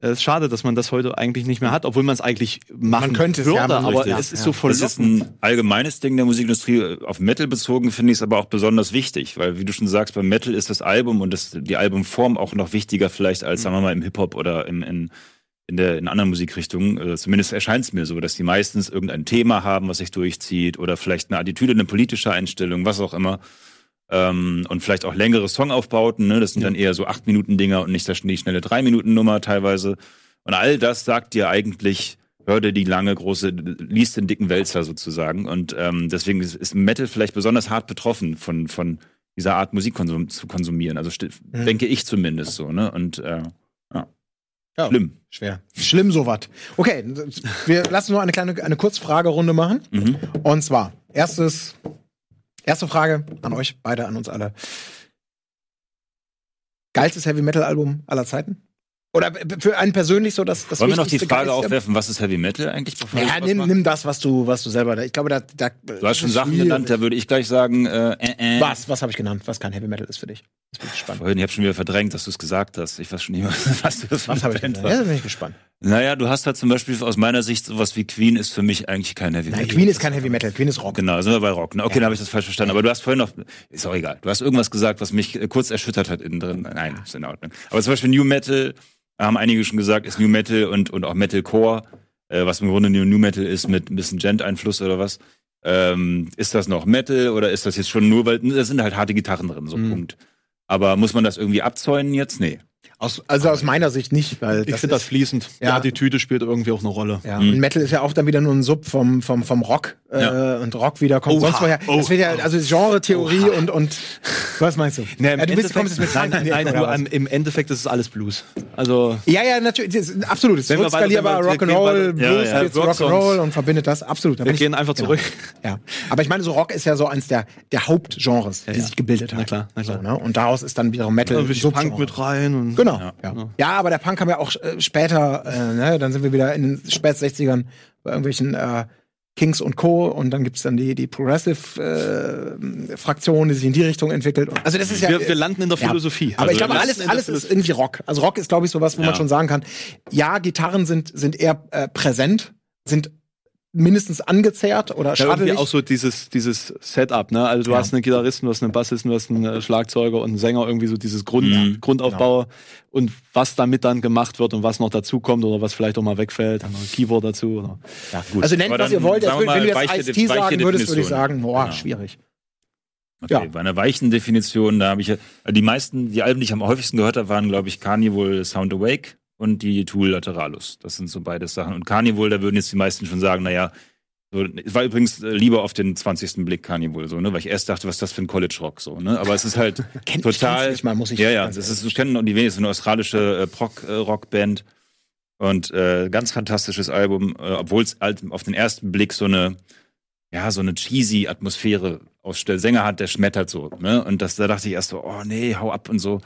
äh, es ist schade, dass man das heute eigentlich nicht mehr hat, obwohl man es eigentlich machen Man könnte es, würde, ja, man aber richtig. es ist Ja. so Das verlockend. ist ein allgemeines Ding der Musikindustrie. Auf Metal bezogen finde ich es aber auch besonders wichtig, weil wie du schon sagst, beim Metal ist das Album und das, die Albumform auch noch wichtiger vielleicht als, sagen wir mal, im Hip-Hop oder im, in, in, der, in anderen Musikrichtungen. Äh, zumindest erscheint es mir so, dass die meistens irgendein Thema haben, was sich durchzieht oder vielleicht eine Attitüde, eine politische Einstellung, was auch immer. Ähm, und vielleicht auch längere Songaufbauten, ne? Das sind dann eher so acht Minuten Dinger und nicht das- die schnelle drei Minuten Nummer teilweise. Und all das sagt dir eigentlich, hör dir die lange, große, liest den dicken Wälzer sozusagen. Und ähm, deswegen ist, ist Metal vielleicht besonders hart betroffen von, von dieser Art Musik konsum zu konsumieren. Also Mhm. denke ich zumindest so, ne? Und äh, Ja, schlimm. Schwer. Schlimm sowas. Okay, wir lassen nur eine kleine eine Kurzfragerunde machen. Mhm. Und zwar, erstes, erste Frage an euch beide, an uns alle. Geilstes Heavy Metal Album aller Zeiten? Oder für einen persönlich so das, das Wollen wir noch die Frage aufwerfen, was ist Heavy Metal eigentlich? Ja, nimm, nimm das, was du, was du selber. Ich glaube, da, da Du hast schon Sachen genannt, da würde ich gleich sagen, äh, äh, äh. Was? Was habe ich genannt? Was kein Heavy Metal ist für dich? Das bin ich gespannt. Vorhin, ich habe schon wieder verdrängt, dass du es gesagt hast. Ich weiß schon nicht mehr, *laughs* was du das Was habe ich war. Ja, da bin ich gespannt. Naja, du hast halt zum Beispiel aus meiner Sicht sowas wie Queen ist für mich eigentlich kein Heavy Nein, Metal. Queen ist kein Heavy Metal, Queen ist Rock. Genau, sind wir bei Rock. ne? Okay, Ja. dann habe ich das falsch verstanden. Aber du hast vorhin noch, ist auch egal. Du hast irgendwas gesagt, was mich äh, kurz erschüttert hat innen drin. Nein, ist in Ordnung. Aber zum Beispiel New Metal, haben einige schon gesagt, ist New Metal und, und auch Metalcore, äh, was im Grunde New Metal ist mit ein bisschen Gent-Einfluss oder was. Ähm, ist das noch Metal oder ist das jetzt schon nur, weil da sind halt harte Gitarren drin, so Mhm. Punkt. Aber muss man das irgendwie abzäunen jetzt? Nee. Aus, also aus meiner Sicht nicht, weil Ich finde das fließend. Ja. Ja, die Tüte spielt irgendwie auch eine Rolle. Ja, Mhm. und Metal ist ja auch dann wieder nur ein Sub vom, vom, vom Rock. Ja. Äh, und Rock wieder kommt Oha. sonst woher. Das wird ja, also Genre-Theorie und, und *laughs* was meinst du? Nee, im ja, du bist, Endeffekt- kommst jetzt mit nein, Funk in die nein, nur oder was? am- im Endeffekt ist es alles Blues. Also Ja, ja, natürlich, ist absolut. Es ist Wenn wir weiter- skalierbar, Rock'n'Roll, gehen Blues, ja, ja. Rock'n'Roll und verbindet das, absolut. Da wir bin ich- gehen einfach genau. zurück. Ja. Aber ich meine, so Rock ist ja so eins der, der Hauptgenres, die sich gebildet haben. Na klar, na klar. Ne? Und daraus ist dann wiederum Metal Ein bisschen. Punk mit rein. Und Genau. Ja. Ja. Ja. aber der Punk kam ja auch äh, später, äh, ne? dann sind wir wieder in den spät 60ern bei irgendwelchen äh, Kings und Co. Und dann gibt's dann die, die Progressive-Fraktion, die sich in die Richtung entwickelt. Also das ist ja. Wir, wir landen in der Ja. Philosophie. aber Also ich glaube, alles, alles ist irgendwie Rock. Also Rock ist, glaube ich, sowas, wo man Ja. schon sagen kann, ja, Gitarren sind, sind eher äh, präsent, sind mindestens angezerrt oder Ja, irgendwie auch so dieses, dieses Setup, ne? Also du Ja. hast einen Gitarristen, du hast einen Bassisten, du hast einen äh, Schlagzeuger und einen Sänger, irgendwie so dieses Grund, Mhm. Grundaufbau und was damit dann gemacht wird und was noch dazukommt oder was vielleicht auch mal wegfällt, dann noch ein Keyboard dazu. Oder. Ja, gut. also nennt, Aber was ihr wollt. Wenn du jetzt weiche- Ice-T sagen würdest, würde ich sagen, boah, Genau. schwierig. Okay, Ja. bei einer weichen Definition, da habe ich ja, die meisten, die Alben, die ich am häufigsten gehört habe, waren, glaube ich, Carnival Sound Awake und die Tool Lateralus. Das sind so beide Sachen. Und Carnival, da würden jetzt die meisten schon sagen, naja, so, es war übrigens äh, lieber auf den 20. Blick Carnival, so, ne, weil ich erst dachte, was ist das für ein College Rock, so, ne, aber es ist halt *laughs* Kenn- ich total. nicht mal, muss ich ja, ja, das ist, kennen noch die wenigsten, eine australische äh, Prog, äh. Und äh, ganz fantastisches Album, äh, obwohl es halt auf den ersten Blick so eine, ja, so eine cheesy Atmosphäre ausstellt. Sänger hat, der schmettert so, ne? Und das, da dachte ich erst so, oh nee, hau ab und so.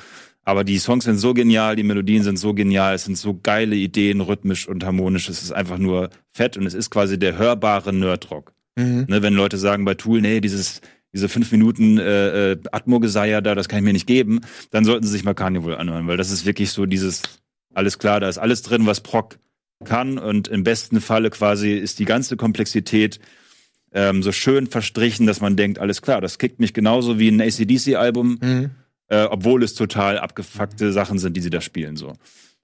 Aber die Songs sind so genial, die Melodien sind so genial, es sind so geile Ideen, rhythmisch und harmonisch. Es ist einfach nur fett und es ist quasi der hörbare Nerdrock. Mhm. Ne, wenn Leute sagen bei Tool, nee, dieses, diese fünf Minuten äh, äh, Atmo-Geseier da, das kann ich mir nicht geben, dann sollten sie sich mal Carnival anhören, weil das ist wirklich so dieses, alles klar, da ist alles drin, was Proc kann und im besten Falle quasi ist die ganze Komplexität ähm, so schön verstrichen, dass man denkt, alles klar, das kickt mich genauso wie ein ACDC-Album, Mhm. Äh, obwohl es total abgefuckte Sachen sind, die sie da spielen, so.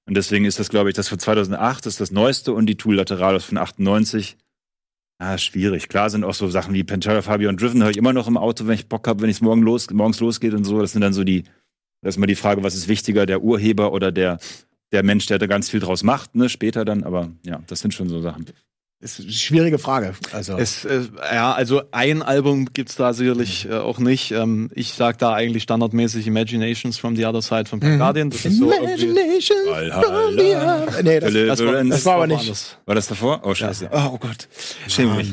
Und deswegen ist das, glaube ich, das von 2008 ist das neueste und die Tool Lateralis von 98 Ah, schwierig. Klar sind auch so Sachen wie Pantera, Fabio und Driven höre ich immer noch im Auto, wenn ich Bock habe, wenn es morgen los, morgens losgeht und so. Das sind dann so die, das ist immer die Frage, was ist wichtiger, der Urheber oder der, der Mensch, der da ganz viel draus macht, ne, später dann. Aber ja, das sind schon so Sachen. Ist eine schwierige Frage. Also. Es, äh, ja, also ein Album gibt's da sicherlich äh, auch nicht. Ähm, ich sag da eigentlich standardmäßig Imaginations from the Other Side von Punk Guardian. Das ist so irgendwie- Imagination Valhalla. from the other- Nee, das, das, war, das war aber nicht. woanders. War das davor? Oh, scheiße. Oh, oh Gott. Schäme mich.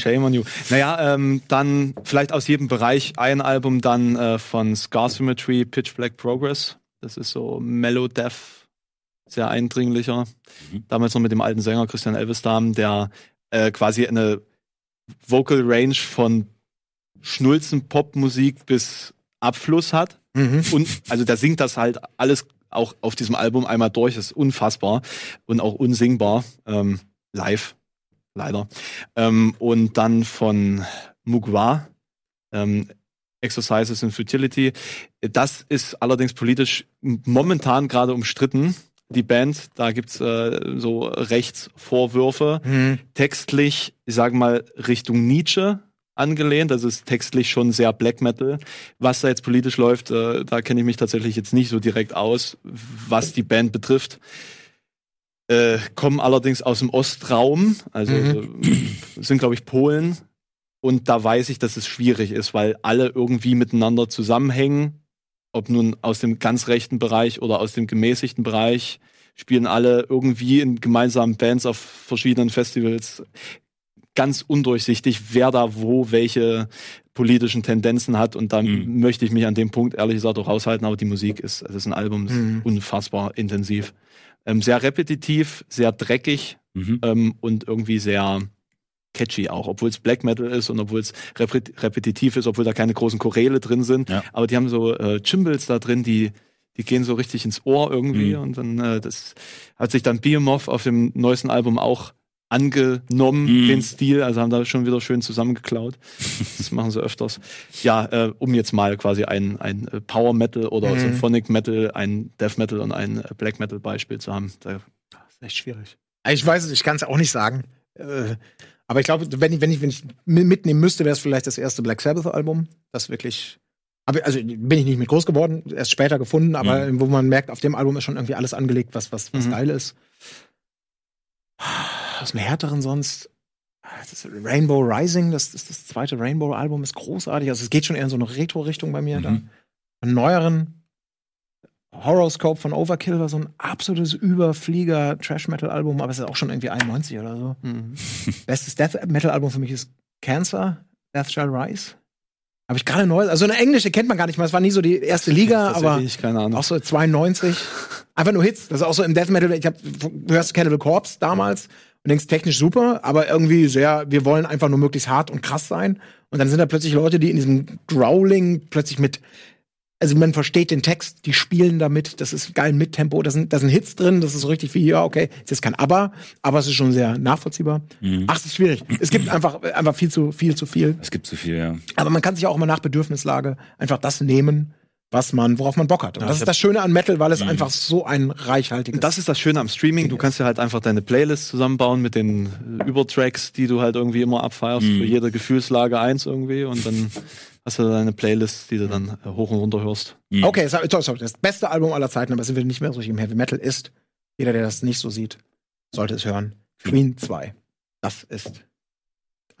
Shame on you. Naja, ähm, dann vielleicht aus jedem Bereich ein Album dann äh, von Scar Symmetry, Pitch Black Progress. Das ist so Mellow Death, sehr eindringlicher. Mhm. Damals noch mit dem alten Sänger Christian Elvesdam, der äh, quasi eine Vocal Range von Schnulzen Popmusik bis Abfluss hat. Mhm. Und also der singt das halt alles auch auf diesem Album einmal durch. Das ist unfassbar und auch unsingbar. Ähm, live, leider. Ähm, und dann von Mugwa, ähm, Exercises in Futility. Das ist allerdings politisch momentan gerade umstritten. Die Band, da gibt's äh, so Rechtsvorwürfe Mhm. textlich, ich sage mal, Richtung Nietzsche angelehnt. Das ist textlich schon sehr Black Metal. Was da jetzt politisch läuft, äh, da kenne ich mich tatsächlich jetzt nicht so direkt aus, was die Band betrifft. äh, kommen allerdings aus dem Ostraum, also Mhm. äh, sind, glaube ich, Polen. Und da weiß ich, dass es schwierig ist, weil alle irgendwie miteinander zusammenhängen. Ob nun aus dem ganz rechten Bereich oder aus dem gemäßigten Bereich, spielen alle irgendwie in gemeinsamen Bands auf verschiedenen Festivals. Ganz undurchsichtig, wer da wo welche politischen Tendenzen hat. Und da Mhm. möchte ich mich an dem Punkt ehrlich gesagt auch raushalten. Aber die Musik ist, es ist ein Album, das Mhm. ist unfassbar intensiv. Ähm, sehr repetitiv, sehr dreckig Mhm. ähm, und irgendwie sehr catchy auch, obwohl es Black Metal ist und obwohl es repet repetitiv ist, obwohl da keine großen Choräle drin sind. Ja. Aber die haben so äh, Chimbals da drin, die die gehen so richtig ins Ohr irgendwie Mhm. und dann äh, das hat sich dann Behemoth auf dem neuesten Album auch angenommen, Mhm. den Stil, also haben da schon wieder schön zusammengeklaut. *laughs* Das machen sie öfters. Ja, äh, um jetzt mal quasi ein, ein äh, Power Metal oder Mhm. Symphonic Metal, ein Death Metal und ein Black Metal Beispiel zu haben. Da, das ist echt schwierig. Ich weiß es, ich kann es auch nicht sagen. Äh, aber ich glaube, wenn ich, wenn ich, wenn ich mi- mitnehmen müsste, wäre es vielleicht das erste Black Sabbath-Album. Das wirklich. Aber, also bin ich nicht mit groß geworden, erst später gefunden, aber wo man merkt, auf dem Album ist schon irgendwie alles angelegt, was, was, was Mhm. geil ist. Aus dem härteren sonst. Das Rainbow Rising, das, das, das zweite Rainbow-Album ist großartig. Also es geht schon eher in so eine Retro-Richtung bei mir. Mhm. Da. Von neueren Horoscope von Overkill war so ein absolutes Überflieger-Trash-Metal-Album, aber es ist auch schon irgendwie 91 oder so. Mhm. *laughs* Bestes Death-Metal-Album für mich ist Cancer, Death Shall Rise. Habe ich gerade neu, also eine englische kennt man gar nicht mal, es war nie so die erste Liga, aber Tatsächlich, keine Ahnung. auch so 92. Einfach nur Hits. Das ist auch so im Death Metal, ich hab, du hörst Cannibal Corpse damals und denkst technisch super, aber irgendwie sehr, wir wollen einfach nur möglichst hart und krass sein. Und dann sind da plötzlich Leute, die in diesem Growling plötzlich mit, also man versteht den Text, die spielen damit, das ist geil mit Tempo, da sind, da sind Hits drin, das ist so richtig wie, ja, okay, es ist kein Aber, aber es ist schon sehr nachvollziehbar. Mhm. Ach, es ist schwierig. Es gibt *clears throat* einfach, einfach viel zu, viel zu viel. Es gibt zu viel, ja. Aber man kann sich auch immer nach Bedürfnislage einfach das nehmen, was man, worauf man Bock hat. Und Ja, das ist das Schöne an Metal, weil es Mhm. einfach so ein reichhaltiges. Das ist das Schöne am Streaming. Du kannst ja halt einfach deine Playlist zusammenbauen mit den äh, Übertracks, die du halt irgendwie immer abfeierst, Mhm. für jede Gefühlslage eins irgendwie. Und dann *laughs* hast du deine Playlist, die du dann äh, hoch und runter hörst. Okay, sorry, sorry, sorry, das beste Album aller Zeiten, aber sind wir nicht mehr so im Heavy Metal ist. Jeder, der das nicht so sieht, sollte es hören. Queen 2. Das ist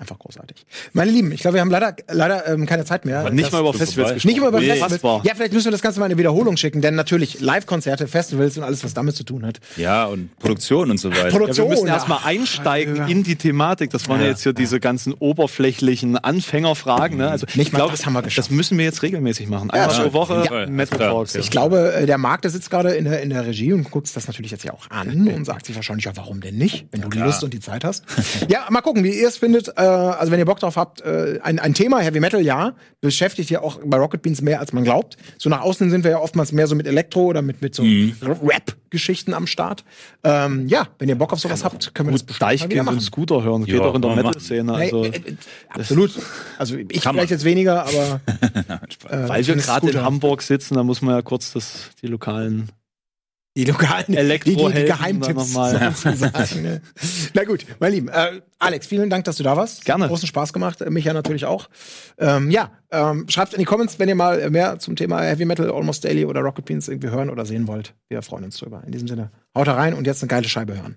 einfach großartig. Meine Lieben, ich glaube, wir haben leider, leider ähm, keine Zeit mehr. Aber nicht Das- mal über Festivals gesprochen. Nicht immer über Nee. Festivals. Ja, vielleicht müssen wir das Ganze mal in eine Wiederholung schicken, denn natürlich Live-Konzerte, Festivals und alles, was damit zu tun hat. Ja, und Produktion und so weiter. Produ- Ja, wir müssen ja. erstmal einsteigen Ja. in die Thematik. Das waren ja, Ja. jetzt hier diese ganzen oberflächlichen Anfängerfragen. Ne? Also Nicht ich mal glaube, das haben wir geschafft. Das müssen wir jetzt regelmäßig machen. Einmal Ja, pro Woche ja. Metal Ja. Talk. Ich glaube, äh, der Marc, der sitzt gerade in der, in der Regie und guckt sich das natürlich jetzt ja auch an und sagt sich wahrscheinlich, ja, warum denn nicht, wenn du die. Lust und die Zeit hast. *laughs* ja, mal gucken, wie ihr es findet. Äh, also, wenn ihr Bock drauf habt, äh, ein, ein Thema, Heavy Metal, ja, beschäftigt ja auch bei Rocket Beans mehr, als man glaubt. So nach außen sind wir ja oftmals mehr so mit Elektro oder mit, mit so Rap-Geschichten am Start. Ähm, ja, wenn ihr Bock auf sowas habt, können wir das bestimmt mal wieder machen. Scooter hören. Geht Ja, auch in der Metal-Szene. Also, Nee, äh, äh, absolut. Also ich Kann man. vielleicht jetzt weniger, aber *laughs* äh, weil wir gerade in. Hamburg sitzen, da muss man ja kurz das, die lokalen Die lokalen die, die, die Elektrohelden Geheimtipps *laughs* sozusagen. ne? Na gut, mein Lieben. Äh, Alex, vielen Dank, dass du da warst. Gerne. Großen Spaß gemacht. Äh, Micha natürlich auch. Ähm, ja, ähm, schreibt in die Comments, wenn ihr mal mehr zum Thema Heavy Metal, Almost Daily oder Rocket Beans irgendwie hören oder sehen wollt. Wir freuen uns drüber. In diesem Sinne, haut da rein und jetzt eine geile Scheibe hören.